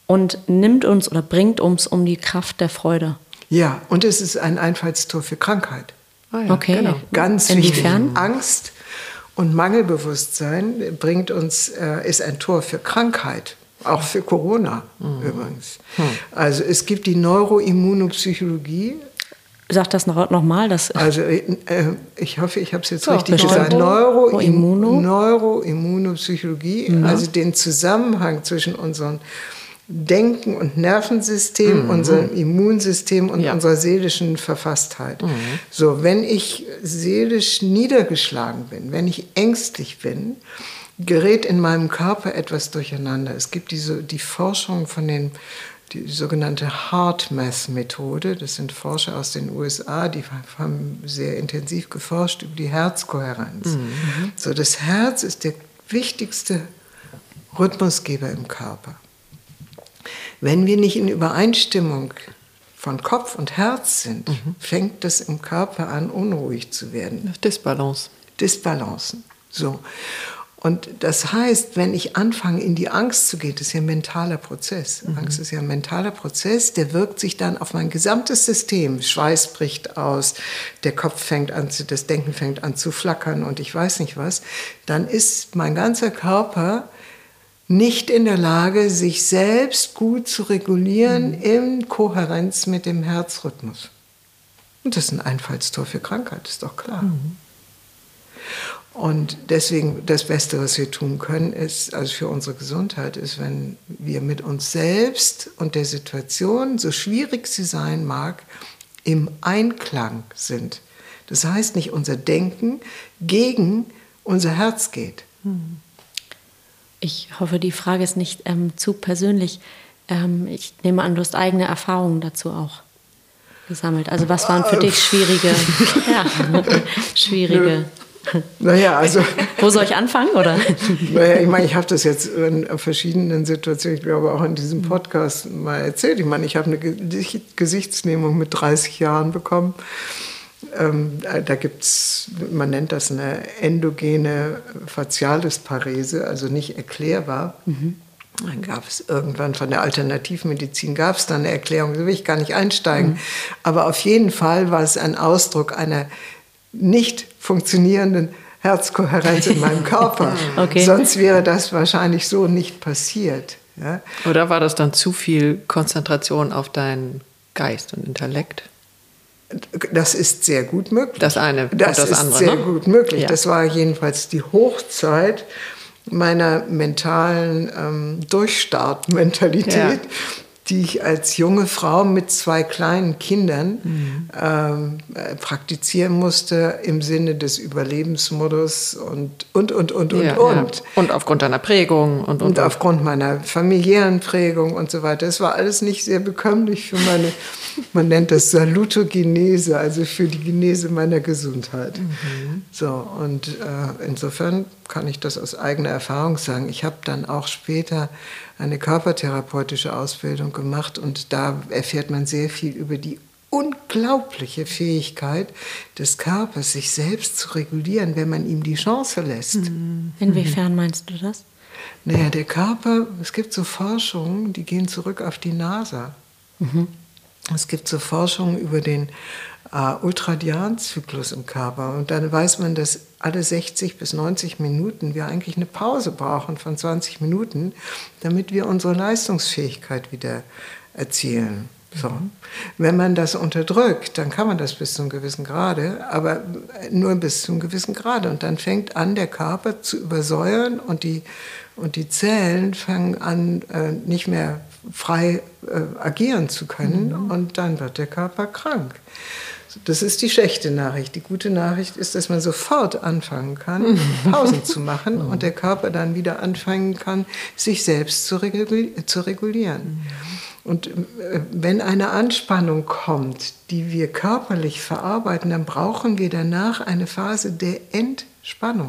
und nimmt uns oder bringt uns um die Kraft der Freude. Ja, und es ist ein Einfallstor für Krankheit. Ah ja, okay. Genau. Ganz Inwiefern? wichtig. Angst und Mangelbewusstsein bringt uns, äh, ist ein Tor für Krankheit. Auch für Corona mhm. übrigens. Hm. Also es gibt die Neuroimmunopsychologie. Sag das noch, noch mal. Das also äh, ich hoffe, ich habe es jetzt so, richtig gesagt. Neuroimmuno. Neuroimmunopsychologie, mhm. also den Zusammenhang zwischen unseren Denken und Nervensystem, mhm. unserem Immunsystem und ja. unserer seelischen Verfasstheit. Mhm. So, wenn ich seelisch niedergeschlagen bin, wenn ich ängstlich bin, gerät in meinem Körper etwas durcheinander. Es gibt diese, die Forschung von den die sogenannte HeartMath-Methode. Das sind Forscher aus den USA, die haben sehr intensiv geforscht über die Herzkohärenz. Mhm. So, das Herz ist der wichtigste Rhythmusgeber im Körper. Wenn wir nicht in Übereinstimmung von Kopf und Herz sind, mhm. fängt das im Körper an, unruhig zu werden. Disbalance. Disbalancen. So. Und das heißt, wenn ich anfange, in die Angst zu gehen, das ist ja ein mentaler Prozess. Mhm. Angst ist ja ein mentaler Prozess, der wirkt sich dann auf mein gesamtes System. Schweiß bricht aus, der Kopf fängt an zu, das Denken fängt an zu flackern und ich weiß nicht was. Dann ist mein ganzer Körper nicht in der Lage, sich selbst gut zu regulieren mhm. in Kohärenz mit dem Herzrhythmus. Und das ist ein Einfallstor für Krankheit, ist doch klar. Mhm. Und deswegen das Beste, was wir tun können, ist, also für unsere Gesundheit, ist, wenn wir mit uns selbst und der Situation, so schwierig sie sein mag, im Einklang sind. Das heißt nicht unser Denken gegen unser Herz geht. Mhm. Ich hoffe, die Frage ist nicht ähm, zu persönlich. Ähm, ich nehme an, du hast eigene Erfahrungen dazu auch gesammelt. Also was waren für dich schwierige, ja, schwierige? Naja, also. Wo soll ich anfangen, oder? Naja, ich meine, ich habe das jetzt in verschiedenen Situationen, ich glaube auch in diesem Podcast mal erzählt. Ich meine, ich habe eine Gesichtsnehmung mit 30 Jahren bekommen. Ähm, da gibt es, man nennt das eine endogene Facialisparese, also nicht erklärbar. Mhm. Dann gab es irgendwann von der Alternativmedizin gab es dann eine Erklärung, da will ich gar nicht einsteigen. Mhm. Aber auf jeden Fall war es ein Ausdruck einer nicht funktionierenden Herzkohärenz in meinem Körper. okay. Sonst wäre das wahrscheinlich so nicht passiert. Ja? Oder war das dann zu viel Konzentration auf deinen Geist und Intellekt? Das ist sehr gut möglich. Das eine, das, das ist andere, sehr ne? gut möglich. Ja. Das war jedenfalls die Hochzeit meiner mentalen ähm, Durchstartmentalität. Ja die ich als junge Frau mit zwei kleinen Kindern mhm. ähm, äh, praktizieren musste im Sinne des Überlebensmodus und, und, und, und, und, ja, und. Ja. Und aufgrund deiner Prägung. Und, und, und aufgrund meiner familiären Prägung und so weiter. Es war alles nicht sehr bekömmlich für meine, man nennt das Salutogenese, also für die Genese meiner Gesundheit. Mhm. So, und äh, insofern kann ich das aus eigener Erfahrung sagen. Ich habe dann auch später eine körpertherapeutische Ausbildung gemacht und da erfährt man sehr viel über die unglaubliche Fähigkeit des Körpers, sich selbst zu regulieren, wenn man ihm die Chance lässt. Mhm. Inwiefern meinst du das? Naja, der Körper, es gibt so Forschungen, die gehen zurück auf die NASA. Mhm. Es gibt so Forschungen über den äh, Ultradianzyklus im Körper. Und dann weiß man, dass alle 60 bis 90 Minuten wir eigentlich eine Pause brauchen von 20 Minuten, damit wir unsere Leistungsfähigkeit wieder erzielen. So. Wenn man das unterdrückt, dann kann man das bis zu einem gewissen Grade, aber nur bis zu einem gewissen Grade. Und dann fängt an, der Körper zu übersäuern und die, und die Zellen fangen an, äh, nicht mehr frei äh, agieren zu können mhm. und dann wird der Körper krank. Das ist die schlechte Nachricht. Die gute Nachricht ist, dass man sofort anfangen kann, Pausen zu machen und der Körper dann wieder anfangen kann, sich selbst zu, regulieren. Und äh, wenn eine Anspannung kommt, die wir körperlich verarbeiten, dann brauchen wir danach eine Phase der Entspannung.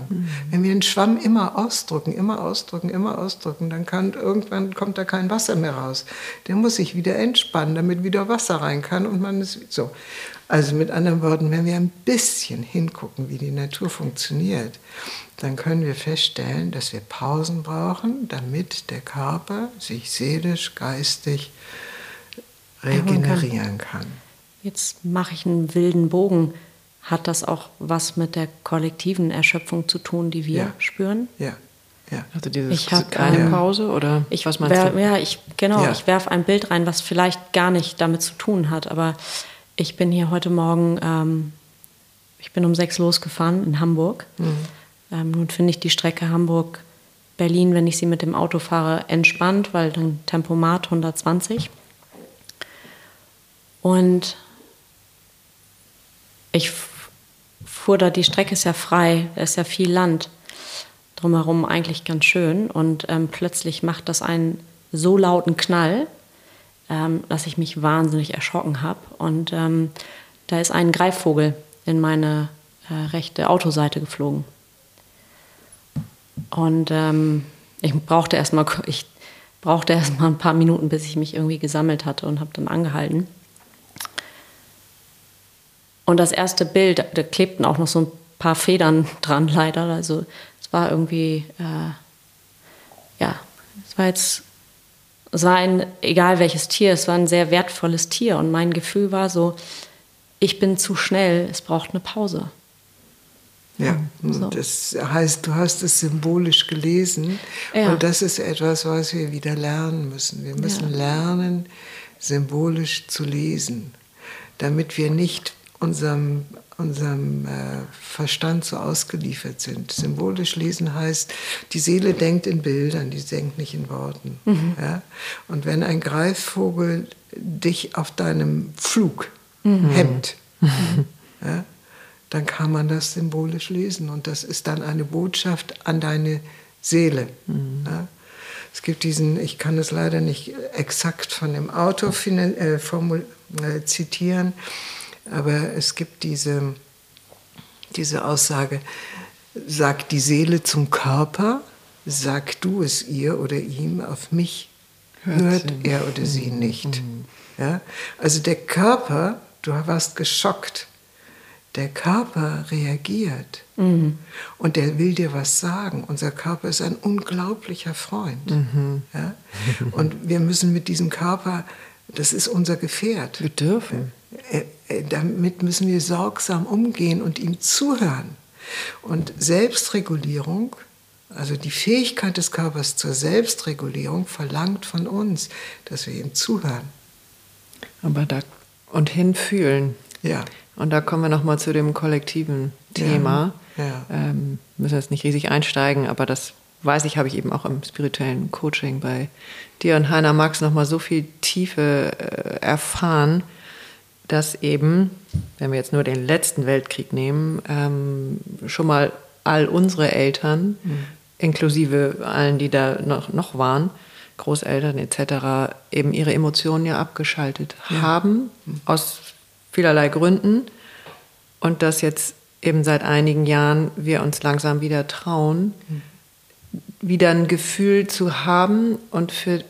Mhm. Wenn wir den Schwamm immer ausdrücken, immer ausdrücken, immer ausdrücken, dann kann irgendwann kommt da kein Wasser mehr raus. Der muss sich wieder entspannen, damit wieder Wasser rein kann und man ist so. Also mit anderen Worten, wenn wir ein bisschen hingucken, wie die Natur funktioniert, dann können wir feststellen, dass wir Pausen brauchen, damit der Körper sich seelisch, geistig regenerieren kann. Jetzt mache ich einen wilden Bogen. Hat das auch was mit der kollektiven Erschöpfung zu tun, die wir ja. spüren? Ja, Ja. Also diese ich hab, keine ähm, Pause oder ich, was meinst wer, du? Ja, ich, genau, ja. ich werfe ein Bild rein, was vielleicht gar nicht damit zu tun hat, aber ich bin hier heute Morgen, ähm, ich bin um sechs losgefahren in Hamburg. Mhm. Ähm, nun finde ich die Strecke Hamburg-Berlin, wenn ich sie mit dem Auto fahre, entspannt, weil dann Tempomat 120. Und ich fuhr da, die Strecke ist ja frei, da ist ja viel Land drumherum eigentlich ganz schön. Und ähm, plötzlich macht das einen so lauten Knall, ähm, dass ich mich wahnsinnig erschrocken habe. Und ähm, da ist ein Greifvogel in meine äh, rechte Autoseite geflogen. Und ähm, ich brauchte erst mal, ich brauchte erst mal ein paar Minuten, bis ich mich irgendwie gesammelt hatte und habe dann angehalten. Und das erste Bild, da klebten auch noch so ein paar Federn dran, leider. Also war irgendwie, äh, ja, es war jetzt, es war ein, egal welches Tier, es war ein sehr wertvolles Tier und mein Gefühl war so, ich bin zu schnell, es braucht eine Pause. Ja, so. das heißt, du hast es symbolisch gelesen ja. und das ist etwas, was wir wieder lernen müssen. Wir müssen ja. lernen, symbolisch zu lesen, damit wir nicht unserem unserem äh, Verstand so ausgeliefert sind. Symbolisch lesen heißt, die Seele denkt in Bildern, die denkt nicht in Worten. Mhm. Ja? Und wenn ein Greifvogel dich auf deinem Flug mhm. hemmt, mhm. ja, dann kann man das symbolisch lesen. Und das ist dann eine Botschaft an deine Seele. Mhm. Ja? Es gibt diesen, ich kann es leider nicht exakt von dem Autor äh, äh, zitieren, aber es gibt diese, diese Aussage, sagt die Seele zum Körper, sag du es ihr oder ihm, auf mich hört, hört er oder sie mhm. nicht. Mhm. Ja? Also der Körper, du warst geschockt, der Körper reagiert mhm. und der will dir was sagen. Unser Körper ist ein unglaublicher Freund. Mhm. Ja? Und wir müssen mit diesem Körper, das ist unser Gefährt. Wir dürfen. Äh, damit müssen wir sorgsam umgehen und ihm zuhören. Und Selbstregulierung, also die Fähigkeit des Körpers zur Selbstregulierung, verlangt von uns, dass wir ihm zuhören. Aber da und hinfühlen. Ja. Und da kommen wir nochmal zu dem kollektiven Thema. Ja. ja. Ähm, müssen jetzt nicht riesig einsteigen, aber das weiß ich, habe ich eben auch im spirituellen Coaching bei dir und Heiner Max nochmal so viel Tiefe äh, erfahren dass eben, wenn wir jetzt nur den letzten Weltkrieg nehmen, ähm, schon mal all unsere Eltern, mhm. inklusive allen, die da noch, noch waren, Großeltern etc., eben ihre Emotionen ja abgeschaltet ja. haben, mhm. aus vielerlei Gründen. Und dass jetzt eben seit einigen Jahren wir uns langsam wieder trauen, mhm. wieder ein Gefühl zu haben und für,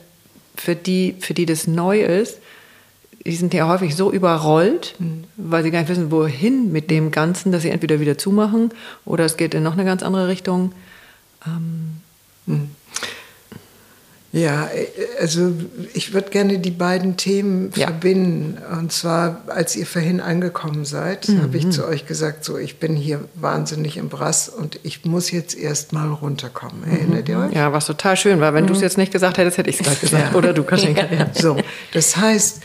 für, die, für die das neu ist, die sind ja häufig so überrollt, mhm. weil sie gar nicht wissen, wohin mit dem Ganzen, dass sie entweder wieder zumachen oder es geht in noch eine ganz andere Richtung. Ähm, mhm. Ja, also ich würde gerne die beiden Themen ja. verbinden. Und zwar, als ihr vorhin angekommen seid, mhm. habe ich zu euch gesagt, so ich bin hier wahnsinnig im Brass und ich muss jetzt erst mal runterkommen. Erinnert ihr euch? Ja, was total schön war. Wenn mhm. du es jetzt nicht gesagt hättest, hätte ich es gerade gesagt. Ja. Oder du, Kaschenka. Ja. So, das heißt,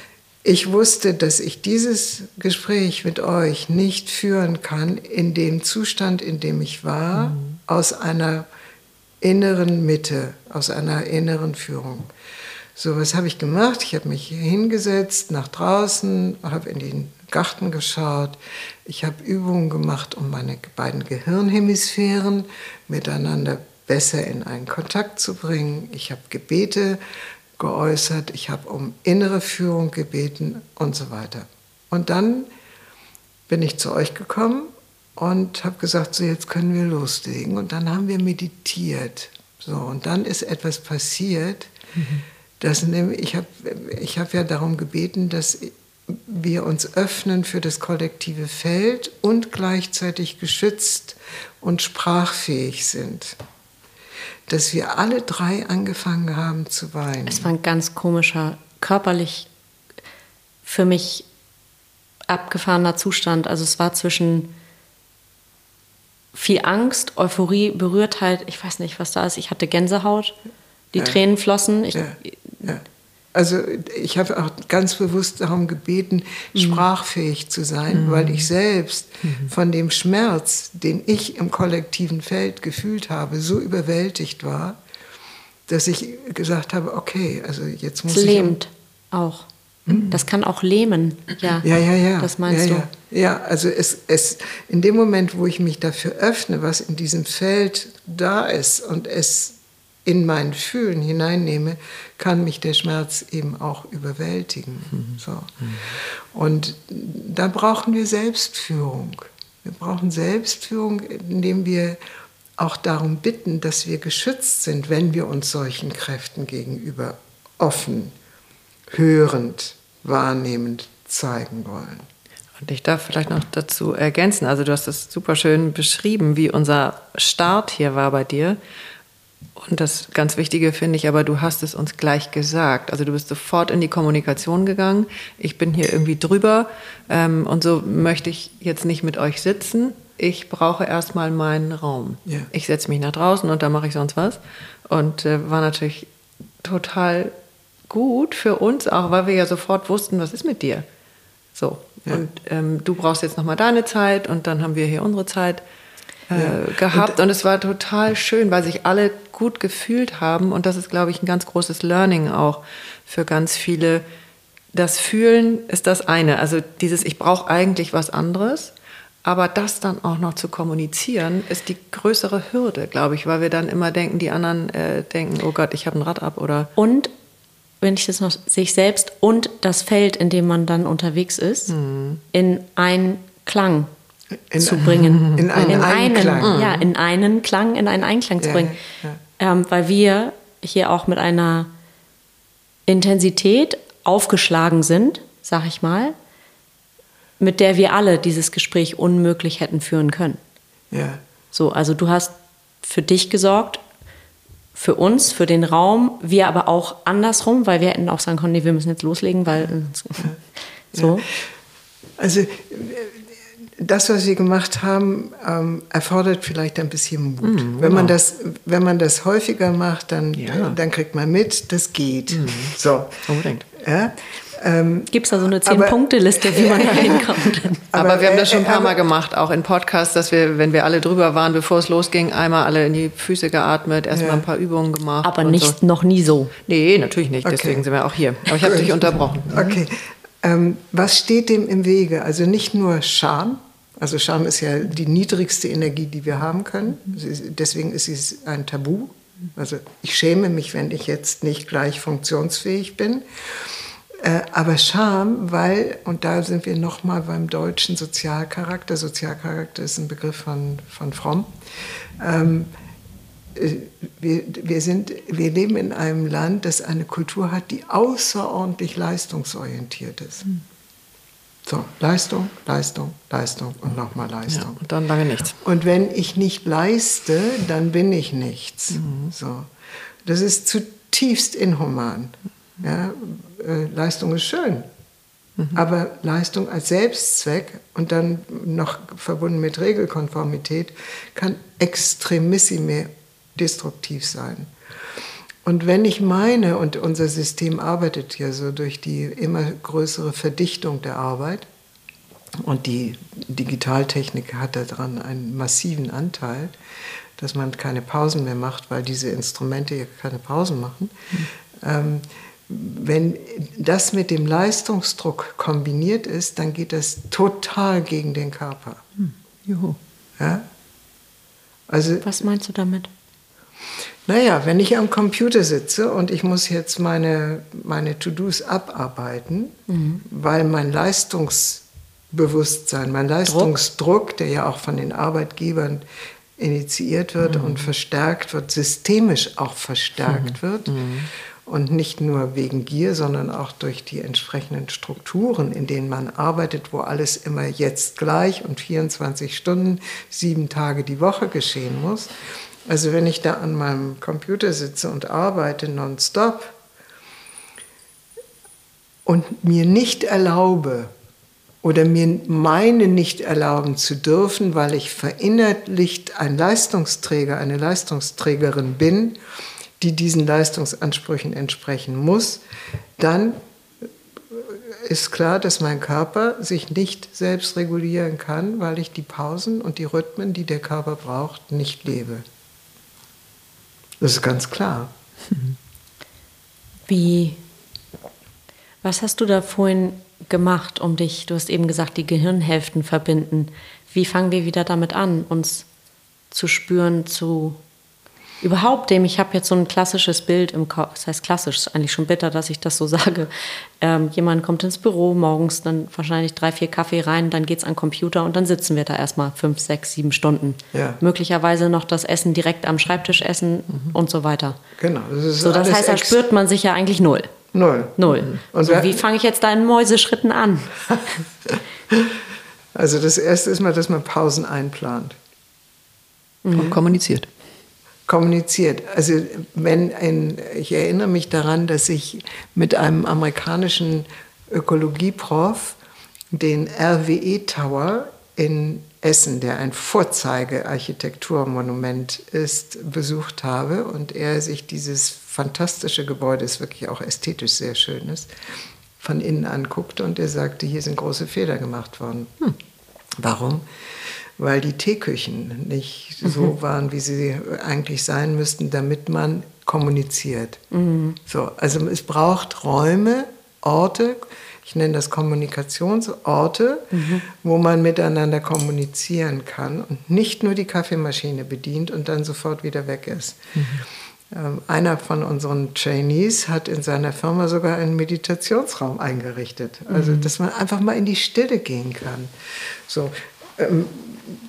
ich wusste, dass ich dieses Gespräch mit euch nicht führen kann in dem Zustand, in dem ich war, mhm. aus einer inneren Mitte, aus einer inneren Führung. So, was habe ich gemacht? Ich habe mich hingesetzt, nach draußen, habe in den Garten geschaut. Ich habe Übungen gemacht, um meine beiden Gehirnhemisphären miteinander besser in einen Kontakt zu bringen. Ich habe Gebete geäußert, ich habe um innere Führung gebeten und so weiter. Und dann bin ich zu euch gekommen und habe gesagt, so jetzt können wir loslegen. Und dann haben wir meditiert. So, und dann ist etwas passiert, mhm. dass nämlich, ich habe ich hab ja darum gebeten, dass wir uns öffnen für das kollektive Feld und gleichzeitig geschützt und sprachfähig sind dass wir alle drei angefangen haben zu weinen. Es war ein ganz komischer, körperlich für mich abgefahrener Zustand. Also es war zwischen viel Angst, Euphorie, Berührtheit, ich weiß nicht, was da ist. Ich hatte Gänsehaut, die ja. Tränen flossen. Ich, ja. Ja. Also ich habe auch ganz bewusst darum gebeten, mhm. sprachfähig zu sein, mhm. weil ich selbst mhm. von dem Schmerz, den ich im kollektiven Feld gefühlt habe, so überwältigt war, dass ich gesagt habe, okay, also jetzt muss es ich... Lähmt auch. Hm? Das kann auch lähmen, ja. Ja, ja, ja. Das meinst ja, du? Ja, also es, es, in dem Moment, wo ich mich dafür öffne, was in diesem Feld da ist und es in mein Fühlen hineinnehme, kann mich der Schmerz eben auch überwältigen. Mhm. So. Und da brauchen wir Selbstführung. Wir brauchen Selbstführung, indem wir auch darum bitten, dass wir geschützt sind, wenn wir uns solchen Kräften gegenüber offen, hörend, wahrnehmend zeigen wollen. Und ich darf vielleicht noch dazu ergänzen, also du hast das super schön beschrieben, wie unser Start hier war bei dir. Und das ganz Wichtige finde ich aber, du hast es uns gleich gesagt. Also du bist sofort in die Kommunikation gegangen. Ich bin hier irgendwie drüber ähm, und so möchte ich jetzt nicht mit euch sitzen. Ich brauche erstmal meinen Raum. Ja. Ich setze mich nach draußen und da mache ich sonst was. Und äh, war natürlich total gut für uns auch, weil wir ja sofort wussten, was ist mit dir. So. Ja. Und ähm, du brauchst jetzt nochmal deine Zeit und dann haben wir hier unsere Zeit äh, gehabt. Und, und, es war total schön, weil sich alle gut gefühlt haben. Und das ist, glaube ich, ein ganz großes Learning auch für ganz viele. Das Fühlen ist das eine. Also dieses, ich brauche eigentlich was anderes. Aber das dann auch noch zu kommunizieren, ist die größere Hürde, glaube ich, weil wir dann immer denken, die anderen äh, denken, oh Gott, ich habe ein Rad ab oder. Und wenn ich das noch sich selbst und das Feld, in dem man dann unterwegs ist, mhm. in einen Klang in, zu bringen. In einen, in. Einen, ja, in einen Klang, in einen Einklang zu bringen. Ja, ja. Ähm, weil wir hier auch mit einer Intensität aufgeschlagen sind, sag ich mal, mit der wir alle dieses Gespräch unmöglich hätten führen können. Ja. So, also du hast für dich gesorgt, für uns, für den Raum, wir aber auch andersrum, weil wir hätten auch sagen können, nee, wir müssen jetzt loslegen, weil so. Also das, was wir gemacht haben, ähm, erfordert vielleicht ein bisschen Mut. Mhm, wenn, man das, wenn man das häufiger macht, dann, ja. dann kriegt man mit, das geht. Mhm. So. Unbedingt. Ja? Ähm, Gibt es da so eine Zehn-Punkte-Liste, wie man da hinkommt? Aber, aber, wir haben das schon ein paar Mal gemacht, auch in Podcasts, dass wir, wenn wir alle drüber waren, bevor es losging, einmal alle in die Füße geatmet, erstmal ja. ein paar Übungen gemacht. Aber nicht, so. noch nie so. Nee, natürlich nicht. Okay. Deswegen sind wir auch hier. Aber ich habe dich unterbrochen. Okay. Ähm, was steht dem im Wege? Also nicht nur Scham, also Scham ist ja die niedrigste Energie, die wir haben können. Deswegen ist es ein Tabu. Also ich schäme mich, wenn ich jetzt nicht gleich funktionsfähig bin. Äh, aber Scham, weil, und da sind wir nochmal beim deutschen Sozialcharakter, Sozialcharakter ist ein Begriff von, von Fromm, ähm, äh, wir, wir, sind, wir leben in einem Land, das eine Kultur hat, die außerordentlich leistungsorientiert ist. Hm. So, Leistung, Leistung, Leistung und nochmal Leistung. Ja, und dann lange nichts. Und wenn ich nicht leiste, dann bin ich nichts. Mhm. So. Das ist zutiefst inhuman. Ja, äh, Leistung ist schön. Mhm. Aber Leistung als Selbstzweck und dann noch verbunden mit Regelkonformität kann extremissime destruktiv sein. Und wenn ich meine, und unser System arbeitet ja so durch die immer größere Verdichtung der Arbeit, und die Digitaltechnik hat daran einen massiven Anteil, dass man keine Pausen mehr macht, weil diese Instrumente ja keine Pausen machen. Mhm. Ähm, wenn das mit dem Leistungsdruck kombiniert ist, dann geht das total gegen den Körper. Hm. Juhu. Ja? Also, Was meinst du damit? Naja, wenn ich am Computer sitze und ich muss jetzt meine, meine To-Dos abarbeiten, mhm. weil mein Leistungsbewusstsein, mein Leistungsdruck, Druck. der ja auch von den Arbeitgebern initiiert wird mhm. und verstärkt wird, systemisch auch verstärkt mhm. wird, mhm und nicht nur wegen Gier, sondern auch durch die entsprechenden Strukturen, in denen man arbeitet, wo alles immer jetzt gleich und 24 Stunden, sieben Tage die Woche geschehen muss. Also wenn ich da an meinem Computer sitze und arbeite nonstop und mir nicht erlaube, oder mir meine nicht erlauben zu dürfen, weil ich verinnerlicht ein Leistungsträger, eine Leistungsträgerin bin, die diesen Leistungsansprüchen entsprechen muss, dann ist klar, dass mein Körper sich nicht selbst regulieren kann, weil ich die Pausen und die Rhythmen, die der Körper braucht, nicht lebe. Das ist ganz klar. Wie, was hast du da vorhin gemacht, um dich, du hast eben gesagt, die Gehirnhälften verbinden. Wie fangen wir wieder damit an, uns zu spüren, zu überhaupt dem, ich habe jetzt so ein klassisches Bild im Kopf, das heißt klassisch, ist eigentlich schon bitter, dass ich das so sage. Ähm, jemand kommt ins Büro morgens, dann wahrscheinlich drei, vier Kaffee rein, dann geht es an Computer und dann sitzen wir da erstmal fünf, sechs, sieben Stunden. Ja. Möglicherweise noch das Essen direkt am Schreibtisch essen mhm. und so weiter. Genau. Das so, das heißt, da spürt man sich ja eigentlich null. Null. Null. Und so, wie fange ich jetzt da in Mäuseschritten an? also das Erste ist mal, dass man Pausen einplant. Mhm. Und kommuniziert. Kommuniziert. Also wenn ein, ich erinnere mich daran, dass ich mit einem amerikanischen Ökologieprof den RWE Tower in Essen, der ein Vorzeigearchitekturmonument ist, besucht habe und er sich dieses fantastische Gebäude, das wirklich auch ästhetisch sehr schön ist, von innen anguckte und er sagte, hier sind große Fehler gemacht worden. Hm. Warum? Weil die Teeküchen nicht mhm. so waren, wie sie eigentlich sein müssten, damit man kommuniziert. Mhm. So, also es braucht Räume, Orte, ich nenne das Kommunikationsorte, mhm. wo man miteinander kommunizieren kann und nicht nur die Kaffeemaschine bedient und dann sofort wieder weg ist. Mhm. Ähm, einer von unseren Trainees hat in seiner Firma sogar einen Meditationsraum eingerichtet. Also, mhm. dass man einfach mal in die Stille gehen kann. So, ähm,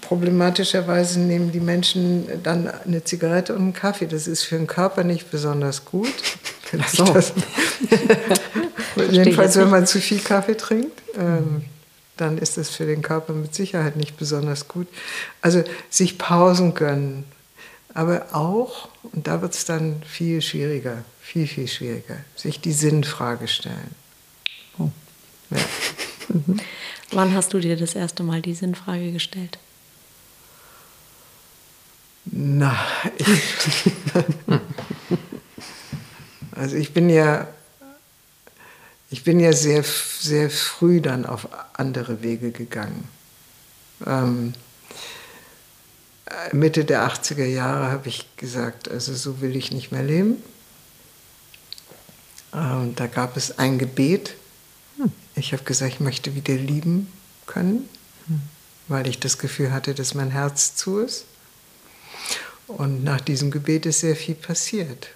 problematischerweise nehmen die Menschen dann eine Zigarette und einen Kaffee. Das ist für den Körper nicht besonders gut. Vielleicht so. das, jedenfalls, wenn man zu viel Kaffee trinkt, ähm, dann ist das für den Körper mit Sicherheit nicht besonders gut. Also sich Pausen gönnen, aber auch, und da wird es dann viel schwieriger, viel, viel schwieriger, sich die Sinnfrage stellen. Oh. Ja. Mhm. Wann hast du dir das erste Mal die Sinnfrage gestellt? Na, ich, also ich bin ja, ich bin ja sehr, sehr früh dann auf andere Wege gegangen. Ähm, Mitte der 80er Jahre habe ich gesagt, also so will ich nicht mehr leben. Und da gab es ein Gebet. Ich habe gesagt, ich möchte wieder lieben können, weil ich das Gefühl hatte, dass mein Herz zu ist. Und nach diesem Gebet ist sehr viel passiert.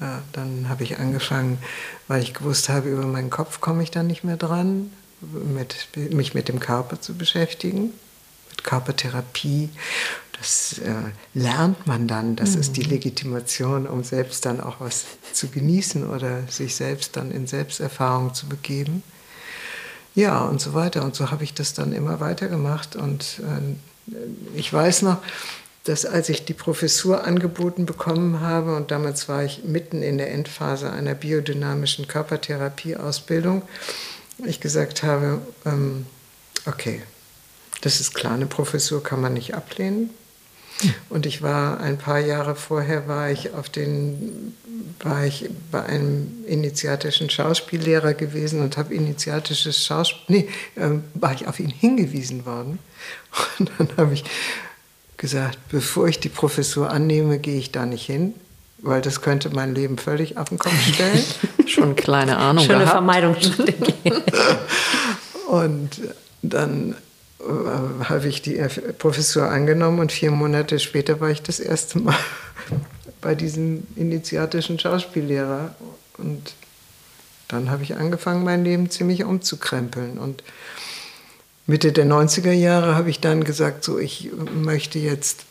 Ja, dann habe ich angefangen, weil ich gewusst habe, über meinen Kopf komme ich dann nicht mehr dran, mit, mich mit dem Körper zu beschäftigen, mit Körpertherapie. Das äh, lernt man dann, das mhm. ist die mhm. Legitimation, um selbst dann auch was zu genießen oder sich selbst dann in Selbsterfahrung zu begeben. Ja, und so weiter. Und so habe ich das dann immer weitergemacht. Und äh, ich weiß noch, dass als ich die Professur angeboten bekommen habe, und damals war ich mitten in der Endphase einer biodynamischen Körpertherapieausbildung, ich gesagt habe, ähm, okay, das ist klar, eine Professur kann man nicht ablehnen. Und ich war ein paar Jahre vorher war ich auf den war ich bei einem initiatischen Schauspiellehrer gewesen und habe initiatisches Schauspiel nee, äh, war ich auf ihn hingewiesen worden und dann habe ich gesagt, bevor ich die Professur annehme, gehe ich da nicht hin, weil das könnte mein Leben völlig auf den Kopf stellen. Schon kleine Ahnung Schöne gehabt. Vermeidung. und dann äh, habe ich die Professur angenommen und vier Monate später war ich das erste Mal bei diesem initiatischen Schauspiellehrer und dann habe ich angefangen, mein Leben ziemlich umzukrempeln und Mitte der 90er Jahre habe ich dann gesagt, so ich möchte jetzt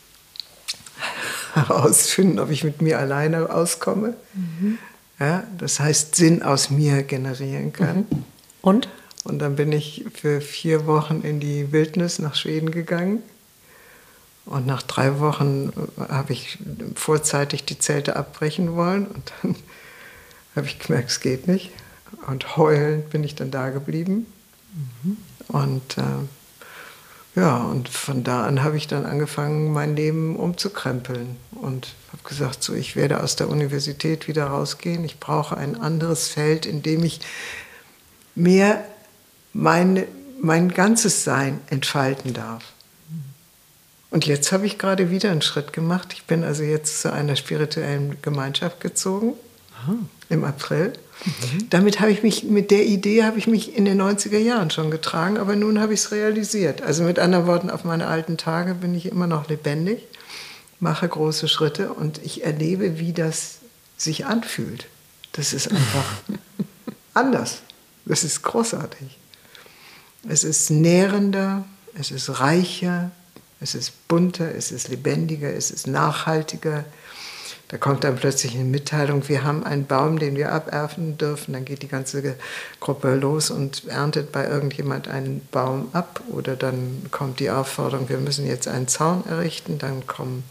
herausfinden, ob ich mit mir alleine auskomme. Mhm. Ja, das heißt, Sinn aus mir generieren kann. Mhm. Und? Und dann bin ich für vier Wochen in die Wildnis nach Schweden gegangen. Und nach drei Wochen habe ich vorzeitig die Zelte abbrechen wollen. Und dann habe ich gemerkt, es geht nicht. Und heulend bin ich dann da geblieben. Mhm Und äh, ja, und von da an habe ich dann angefangen, mein Leben umzukrempeln und habe gesagt, so ich werde aus der Universität wieder rausgehen. Ich brauche ein anderes Feld, in dem ich mehr meine, mein ganzes Sein entfalten darf. Und jetzt habe ich gerade wieder einen Schritt gemacht. Ich bin also jetzt zu einer spirituellen Gemeinschaft gezogen Aha. im April. Mhm. Damit habe ich mich, mit der Idee habe ich mich in den 90er Jahren schon getragen, aber nun habe ich es realisiert. Also mit anderen Worten, auf meine alten Tage bin ich immer noch lebendig, mache große Schritte und ich erlebe, wie das sich anfühlt. Das ist einfach anders. Das ist großartig. Es ist nährender, es ist reicher, es ist bunter, es ist lebendiger, es ist nachhaltiger. Da kommt dann plötzlich eine Mitteilung, wir haben einen Baum, den wir aberfen dürfen. Dann geht die ganze Gruppe los und erntet bei irgendjemand einen Baum ab. Oder dann kommt die Aufforderung, wir müssen jetzt einen Zaun errichten. Dann kommen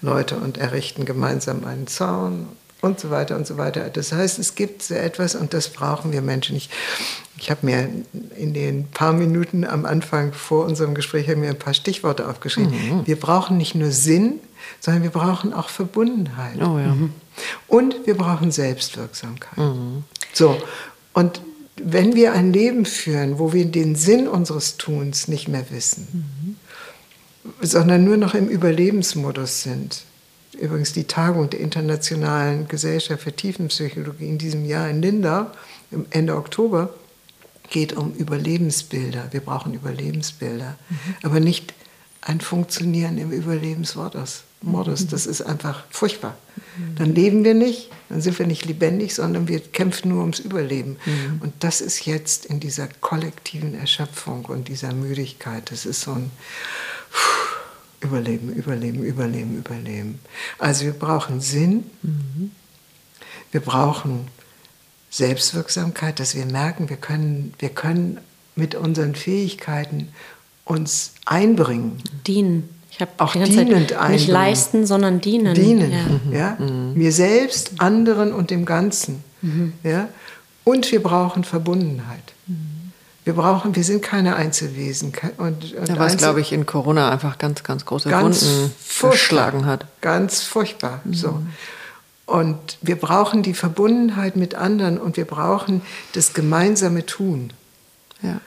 Leute und errichten gemeinsam einen Zaun und so weiter und so weiter. Das heißt, es gibt so etwas und das brauchen wir Menschen. Ich, ich habe mir in den paar Minuten am Anfang vor unserem Gespräch mir ein paar Stichworte aufgeschrieben. Mhm. Wir brauchen nicht nur Sinn, sondern wir brauchen auch Verbundenheit. Oh, ja. Mhm. Und wir brauchen Selbstwirksamkeit. Mhm. So, und wenn wir ein Leben führen, wo wir den Sinn unseres Tuns nicht mehr wissen, mhm. sondern nur noch im Überlebensmodus sind, übrigens die Tagung der Internationalen Gesellschaft für Tiefenpsychologie in diesem Jahr in Lindau, Ende Oktober, geht um Überlebensbilder. Wir brauchen Überlebensbilder, mhm. aber nicht ein Funktionieren im Überlebensmodus. Modus. Das ist einfach furchtbar. Mhm. Dann leben wir nicht, dann sind wir nicht lebendig, sondern wir kämpfen nur ums Überleben. Mhm. Und das ist jetzt in dieser kollektiven Erschöpfung und dieser Müdigkeit. Das ist so ein Überleben, Überleben, Überleben, Überleben. Also wir brauchen Sinn, mhm. wir brauchen Selbstwirksamkeit, dass wir merken, wir können, wir können mit unseren Fähigkeiten uns einbringen. Dienen. Ich habe auch dienend Zeit nicht leisten, sondern dienen. Dienen, ja. ja? Mhm. Mir selbst, anderen und dem Ganzen. Mhm. Ja? Und wir brauchen Verbundenheit. Mhm. Wir brauchen, wir sind keine Einzelwesen. Und, und ja, was, Einzel glaube ich, in Corona einfach ganz, ganz große ganz Wunden verschlagen hat. Ganz furchtbar. Mhm. So. Und wir brauchen die Verbundenheit mit anderen und wir brauchen das gemeinsame Tun. Ja.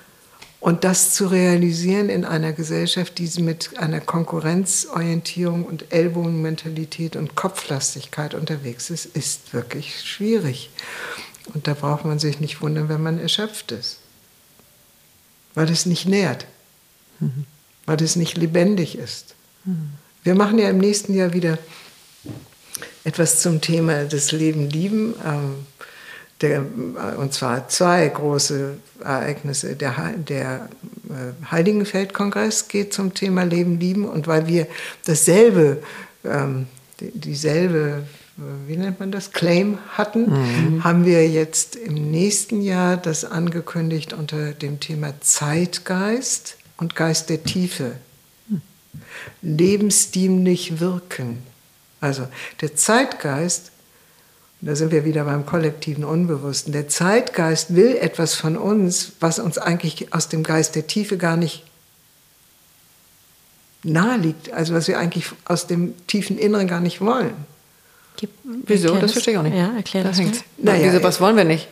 Und das zu realisieren in einer Gesellschaft, die mit einer Konkurrenzorientierung und Ellbogenmentalität und Kopflastigkeit unterwegs ist, ist wirklich schwierig. Und da braucht man sich nicht wundern, wenn man erschöpft ist weil es nicht nährt, mhm. weil es nicht lebendig ist. Mhm. Wir machen ja im nächsten Jahr wieder etwas zum Thema des Leben lieben. Ähm, der, äh, und zwar zwei große Ereignisse. Der, der äh, Heiligenfeldkongress geht zum Thema Leben lieben und weil wir dasselbe, ähm, dieselbe wie nennt man das, Claim hatten, mhm. haben wir jetzt im nächsten Jahr das angekündigt unter dem Thema Zeitgeist und Geist der Tiefe. Mhm. Lebensdienlich wirken. Also der Zeitgeist, da sind wir wieder beim kollektiven Unbewussten, der Zeitgeist will etwas von uns, was uns eigentlich aus dem Geist der Tiefe gar nicht nahe liegt, also was wir eigentlich aus dem tiefen Inneren gar nicht wollen. Wieso? Das verstehe ich auch nicht. Ja, erklär da das. Naja, Wieso, was wollen wir nicht?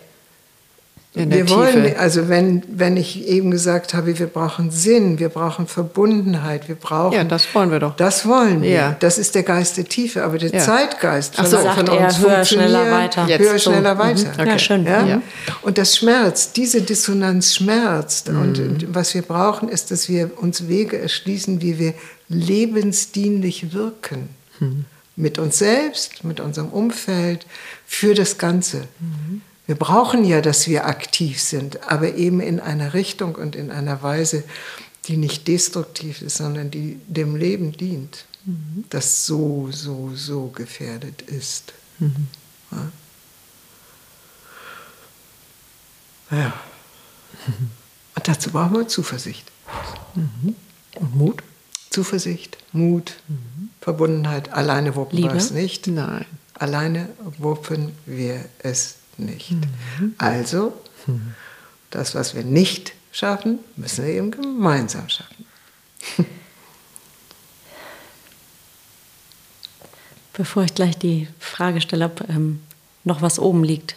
Wir Tiefe. wollen, also wenn, wenn ich eben gesagt habe, wir brauchen Sinn, wir brauchen Verbundenheit, wir brauchen. Ja, das wollen wir doch. Das wollen wir. Ja. Das ist der Geist der Tiefe, aber der ja. Zeitgeist von, so, von uns höher, schneller, weiter. Jetzt höher, schneller, so. weiter. Mhm. Okay. Ja, schön. Ja? ja? Und das schmerzt, diese Dissonanz schmerzt. Mhm. Und was wir brauchen, ist, dass wir uns Wege erschließen, wie wir lebensdienlich wirken. Mhm mit uns selbst, mit unserem Umfeld, für das Ganze. Mhm. Wir brauchen ja, dass wir aktiv sind, aber eben in einer Richtung und in einer Weise, die nicht destruktiv ist, sondern die dem Leben dient, mhm. das so, so, so gefährdet ist. Mhm. Ja. ja. Und dazu brauchen wir Zuversicht. Mhm. Und Mut? Zuversicht, Mut, mhm. Verbundenheit. Alleine wuppen Liebe? wir es nicht. Nein. Alleine wuppen wir es nicht. Mhm. Also, mhm. das, was wir nicht schaffen, müssen wir eben gemeinsam schaffen. Bevor ich gleich die Frage stelle, ob ähm, noch was oben liegt.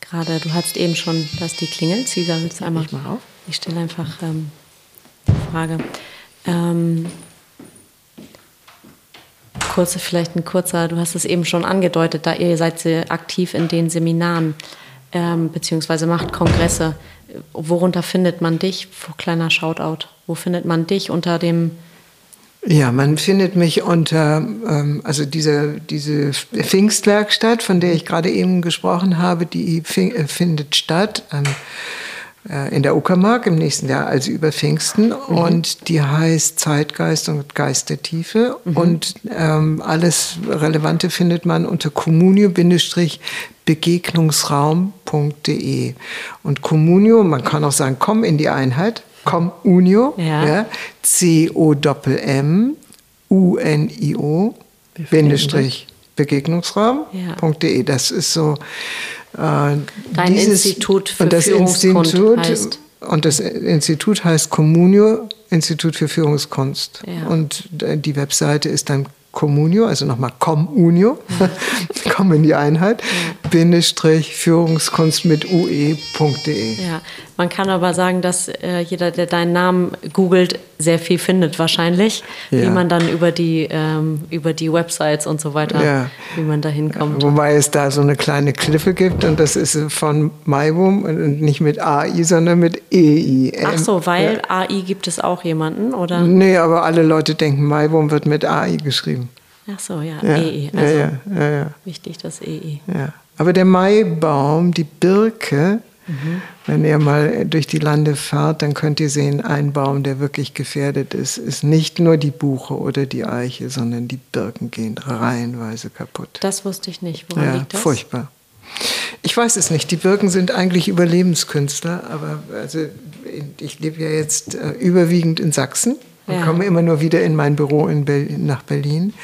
Gerade, du hattest eben schon, dass die Klingel. Cesar, willst du einmal? Ich mal auf. Ich stelle einfach ähm, die Frage. Ähm, kurze, vielleicht ein kurzer, du hast es eben schon angedeutet, da ihr seid sehr aktiv in den Seminaren ähm, beziehungsweise macht Kongresse. Worunter findet man dich? Kleiner Shoutout. Wo findet man dich unter dem ja, man findet mich unter, ähm, also diese, diese Pfingstwerkstatt, von der ich gerade eben gesprochen habe, die äh, findet statt ähm, äh, in der Uckermark im nächsten Jahr, also über Pfingsten. Mhm. Und die heißt Zeitgeist und Geist der Tiefe. Mhm. Und ähm, alles Relevante findet man unter communio-begegnungsraum.de. Und Communio, man kann auch sagen, komm in die Einheit. Comunio, ja. ja C-O-M-M, U-N-I-O, Bindestrich Begegnungsraum.de. Ja. Das ist so. Äh, Dein dieses, Institut für und das Institut heißt. Und das Institut heißt Communio, Institut für Führungskunst. Ja. Und die Webseite ist dann Communio, also nochmal Comunio, komm in die Einheit, Führungskunst mit ue.de. Ja, man kann aber sagen, dass äh, jeder, der deinen Namen googelt, sehr viel findet wahrscheinlich, ja. wie man dann über die, ähm, über die Websites und so weiter, ja. wie man da hinkommt. Wobei es da so eine kleine Kliffe gibt und das ist von Maibum und nicht mit AI, sondern mit EI. Ach so, weil ja. AI gibt es auch jemanden, oder? Nee, aber alle Leute denken, Maibum wird mit AI geschrieben. Ach so, ja. EI. Also wichtig, das EI. Ja. Aber der Maibaum, die Birke, Mhm. Wenn ihr mal durch die Lande fahrt, dann könnt ihr sehen, ein Baum, der wirklich gefährdet ist, ist nicht nur die Buche oder die Eiche, sondern die Birken gehen reihenweise kaputt. Das wusste ich nicht. Woran ja, liegt das? Furchtbar. Ich weiß es nicht. Die Birken sind eigentlich Überlebenskünstler, aber also ich lebe ja jetzt äh, überwiegend in Sachsen und ja. komme immer nur wieder in mein Büro in Berlin, nach Berlin.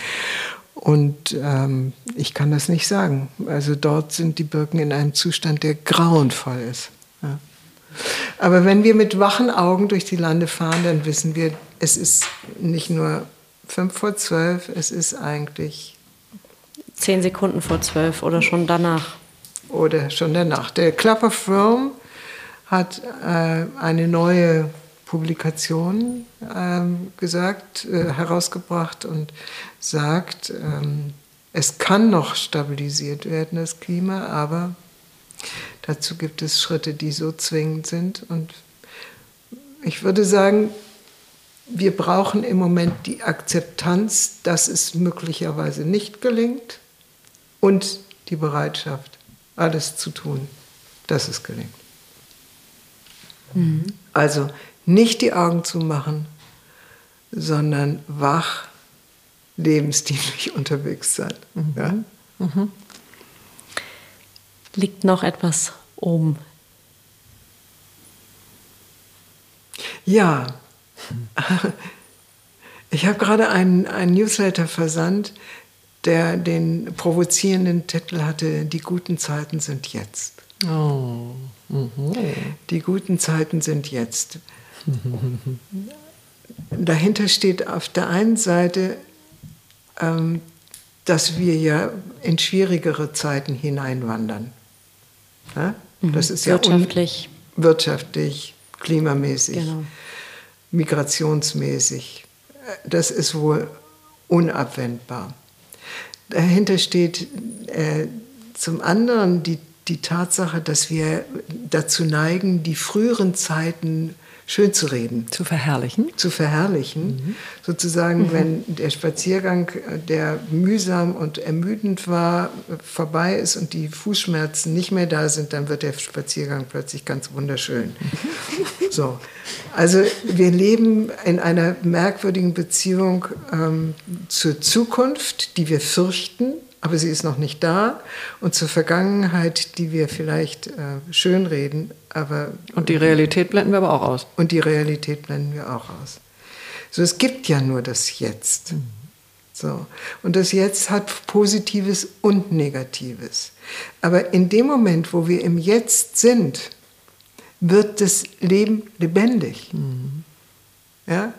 Und ähm, ich kann das nicht sagen. Also dort sind die Birken in einem Zustand, der grauenvoll ist. Ja. Aber wenn wir mit wachen Augen durch die Lande fahren, dann wissen wir, es ist nicht nur fünf vor zwölf, es ist eigentlich zehn Sekunden vor zwölf oder schon danach. Oder schon danach. Der Club of Rome hat äh, eine neue Publikation ähm, gesagt, äh, herausgebracht und sagt, ähm, es kann noch stabilisiert werden, das Klima, aber dazu gibt es Schritte, die so zwingend sind. Und ich würde sagen, wir brauchen im Moment die Akzeptanz, dass es möglicherweise nicht gelingt und die Bereitschaft, alles zu tun, dass es gelingt. Mhm. Also nicht die Augen zu machen, sondern wach, lebensdienlich unterwegs sein. Mhm. Ja? Mhm. Liegt noch etwas oben? Ja. Ich habe gerade einen, einen Newsletter versandt, der den provozierenden Titel hatte, Die guten Zeiten sind jetzt. Oh. Mhm. Die guten Zeiten sind jetzt. Dahinter steht auf der einen Seite, ähm, dass wir ja in schwierigere Zeiten hineinwandern. Mhm. Das ist ja wirtschaftlich. wirtschaftlich, klimamäßig, genau. migrationsmäßig. Das ist wohl unabwendbar. Dahinter steht äh, zum anderen die, die Tatsache, dass wir dazu neigen, die früheren Zeiten schön zu reden. Zu verherrlichen. Zu verherrlichen. Mhm. Sozusagen, mhm. wenn der Spaziergang, der mühsam und ermüdend war, vorbei ist und die Fußschmerzen nicht mehr da sind, dann wird der Spaziergang plötzlich ganz wunderschön. Mhm. so. Also wir leben in einer merkwürdigen Beziehung ähm, zur Zukunft, die wir fürchten, aber sie ist noch nicht da. Und zur Vergangenheit, die wir vielleicht äh, schönreden, aber. Und die Realität blenden wir aber auch aus. Und die Realität blenden wir auch aus. So, es gibt ja nur das Jetzt. Mhm. So. Und das Jetzt hat Positives und Negatives. Aber in dem Moment, wo wir im Jetzt sind, wird das Leben lebendig. Mhm. Ja?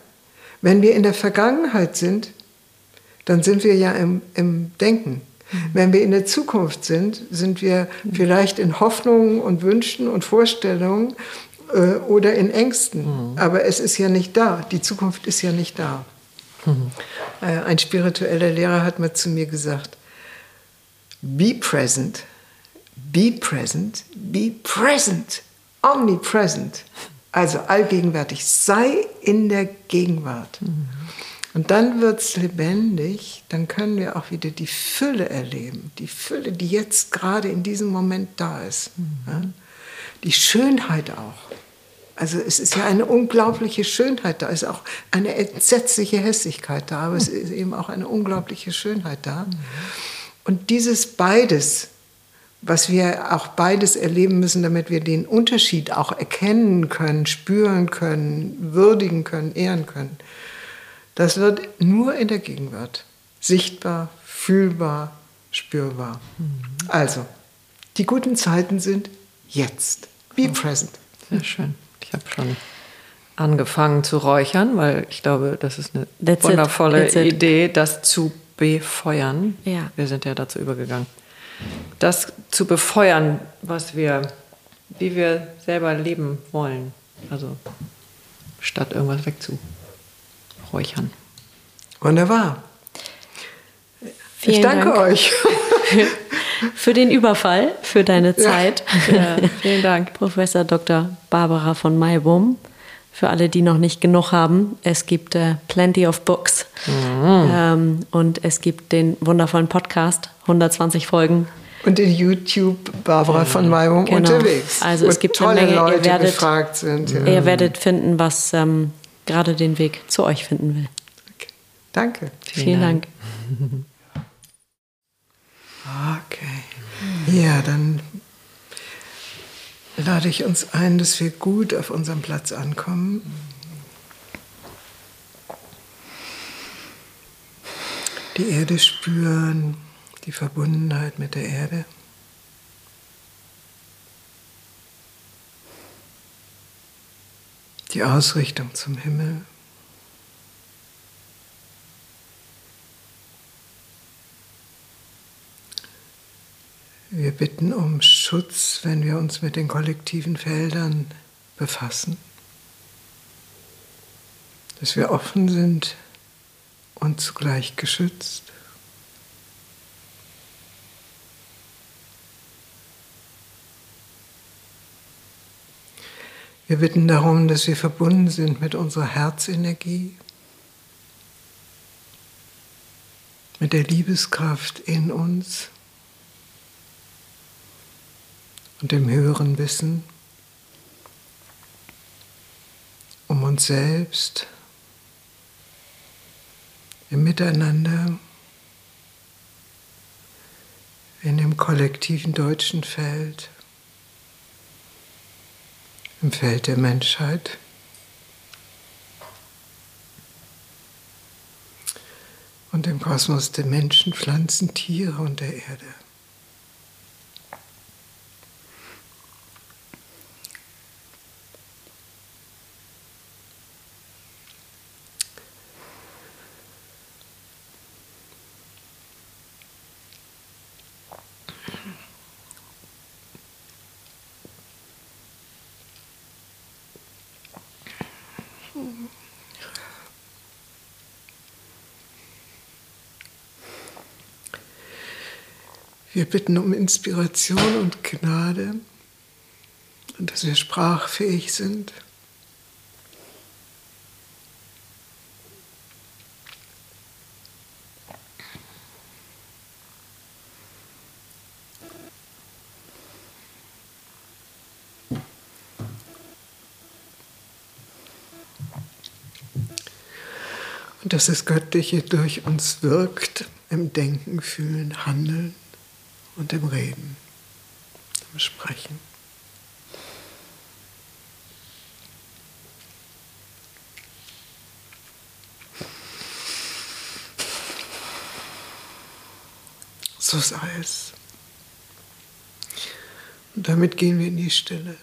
Wenn wir in der Vergangenheit sind, dann sind wir ja im, im Denken. Wenn wir in der Zukunft sind, sind wir vielleicht in Hoffnungen und Wünschen und Vorstellungen äh, oder in Ängsten. Mhm. Aber es ist ja nicht da. Die Zukunft ist ja nicht da. Mhm. Äh, ein spiritueller Lehrer hat mal zu mir gesagt, be present, be present, be present, omnipresent. Also allgegenwärtig, sei in der Gegenwart. Mhm. Und dann wird es lebendig, dann können wir auch wieder die Fülle erleben, die Fülle, die jetzt gerade in diesem Moment da ist. Mhm. Ja? Die Schönheit auch. Also es ist ja eine unglaubliche Schönheit da, es ist auch eine entsetzliche Hässlichkeit da, aber es ist eben auch eine unglaubliche Schönheit da. Und dieses beides, was wir auch beides erleben müssen, damit wir den Unterschied auch erkennen können, spüren können, würdigen können, ehren können, das wird nur in der Gegenwart sichtbar, fühlbar, spürbar. Also, die guten Zeiten sind jetzt. Be present. Sehr schön. Ich habe schon angefangen zu räuchern, weil ich glaube, das ist eine That's wundervolle Idee, das zu befeuern. Ja. Wir sind ja dazu übergegangen. Das zu befeuern, was wir, wie wir selber leben wollen. Also statt irgendwas wegzuräuchern. Wunderbar. Vielen ich danke Dank. euch. für den Überfall, für deine Zeit. Ja, ja, vielen Dank. Professor Dr. Barbara von Maibum. Für alle, die noch nicht genug haben, es gibt äh, Plenty of Books. Mhm. Ähm, und es gibt den wundervollen Podcast, 120 Folgen. Und in YouTube Barbara von Maibum genau. unterwegs. Also es gibt tolle eine Menge, Leute, ihr werdet, gefragt sind. Ja. Ihr werdet finden, was ähm, gerade den Weg zu euch finden will. Okay. Danke. Vielen, Vielen Dank. Dank. Okay. Ja, dann lade ich uns ein, dass wir gut auf unserem Platz ankommen. Die Erde spüren, die Verbundenheit mit der Erde. Die Ausrichtung zum Himmel. Wir bitten um Schutz, wenn wir uns mit den kollektiven Feldern befassen, dass wir offen sind und zugleich geschützt. Wir bitten darum, dass wir verbunden sind mit unserer Herzenergie, mit der Liebeskraft in uns und dem höheren Wissen um uns selbst, im Miteinander, in dem kollektiven deutschen Feld, im Feld der Menschheit. Und im Kosmos der Menschen, Pflanzen, Tiere und der Erde. Wir bitten um Inspiration und Gnade und dass wir sprachfähig sind. Und dass das Göttliche durch uns wirkt im Denken, Fühlen, Handeln und im Reden, im Sprechen. So sei es. Und damit gehen wir in die Stille.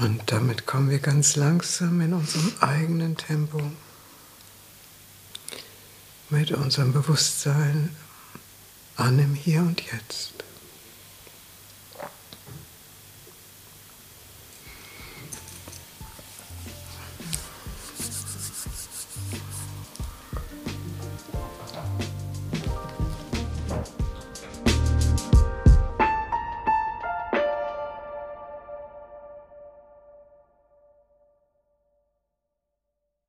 Und damit kommen wir ganz langsam in unserem eigenen Tempo mit unserem Bewusstsein an im Hier und Jetzt.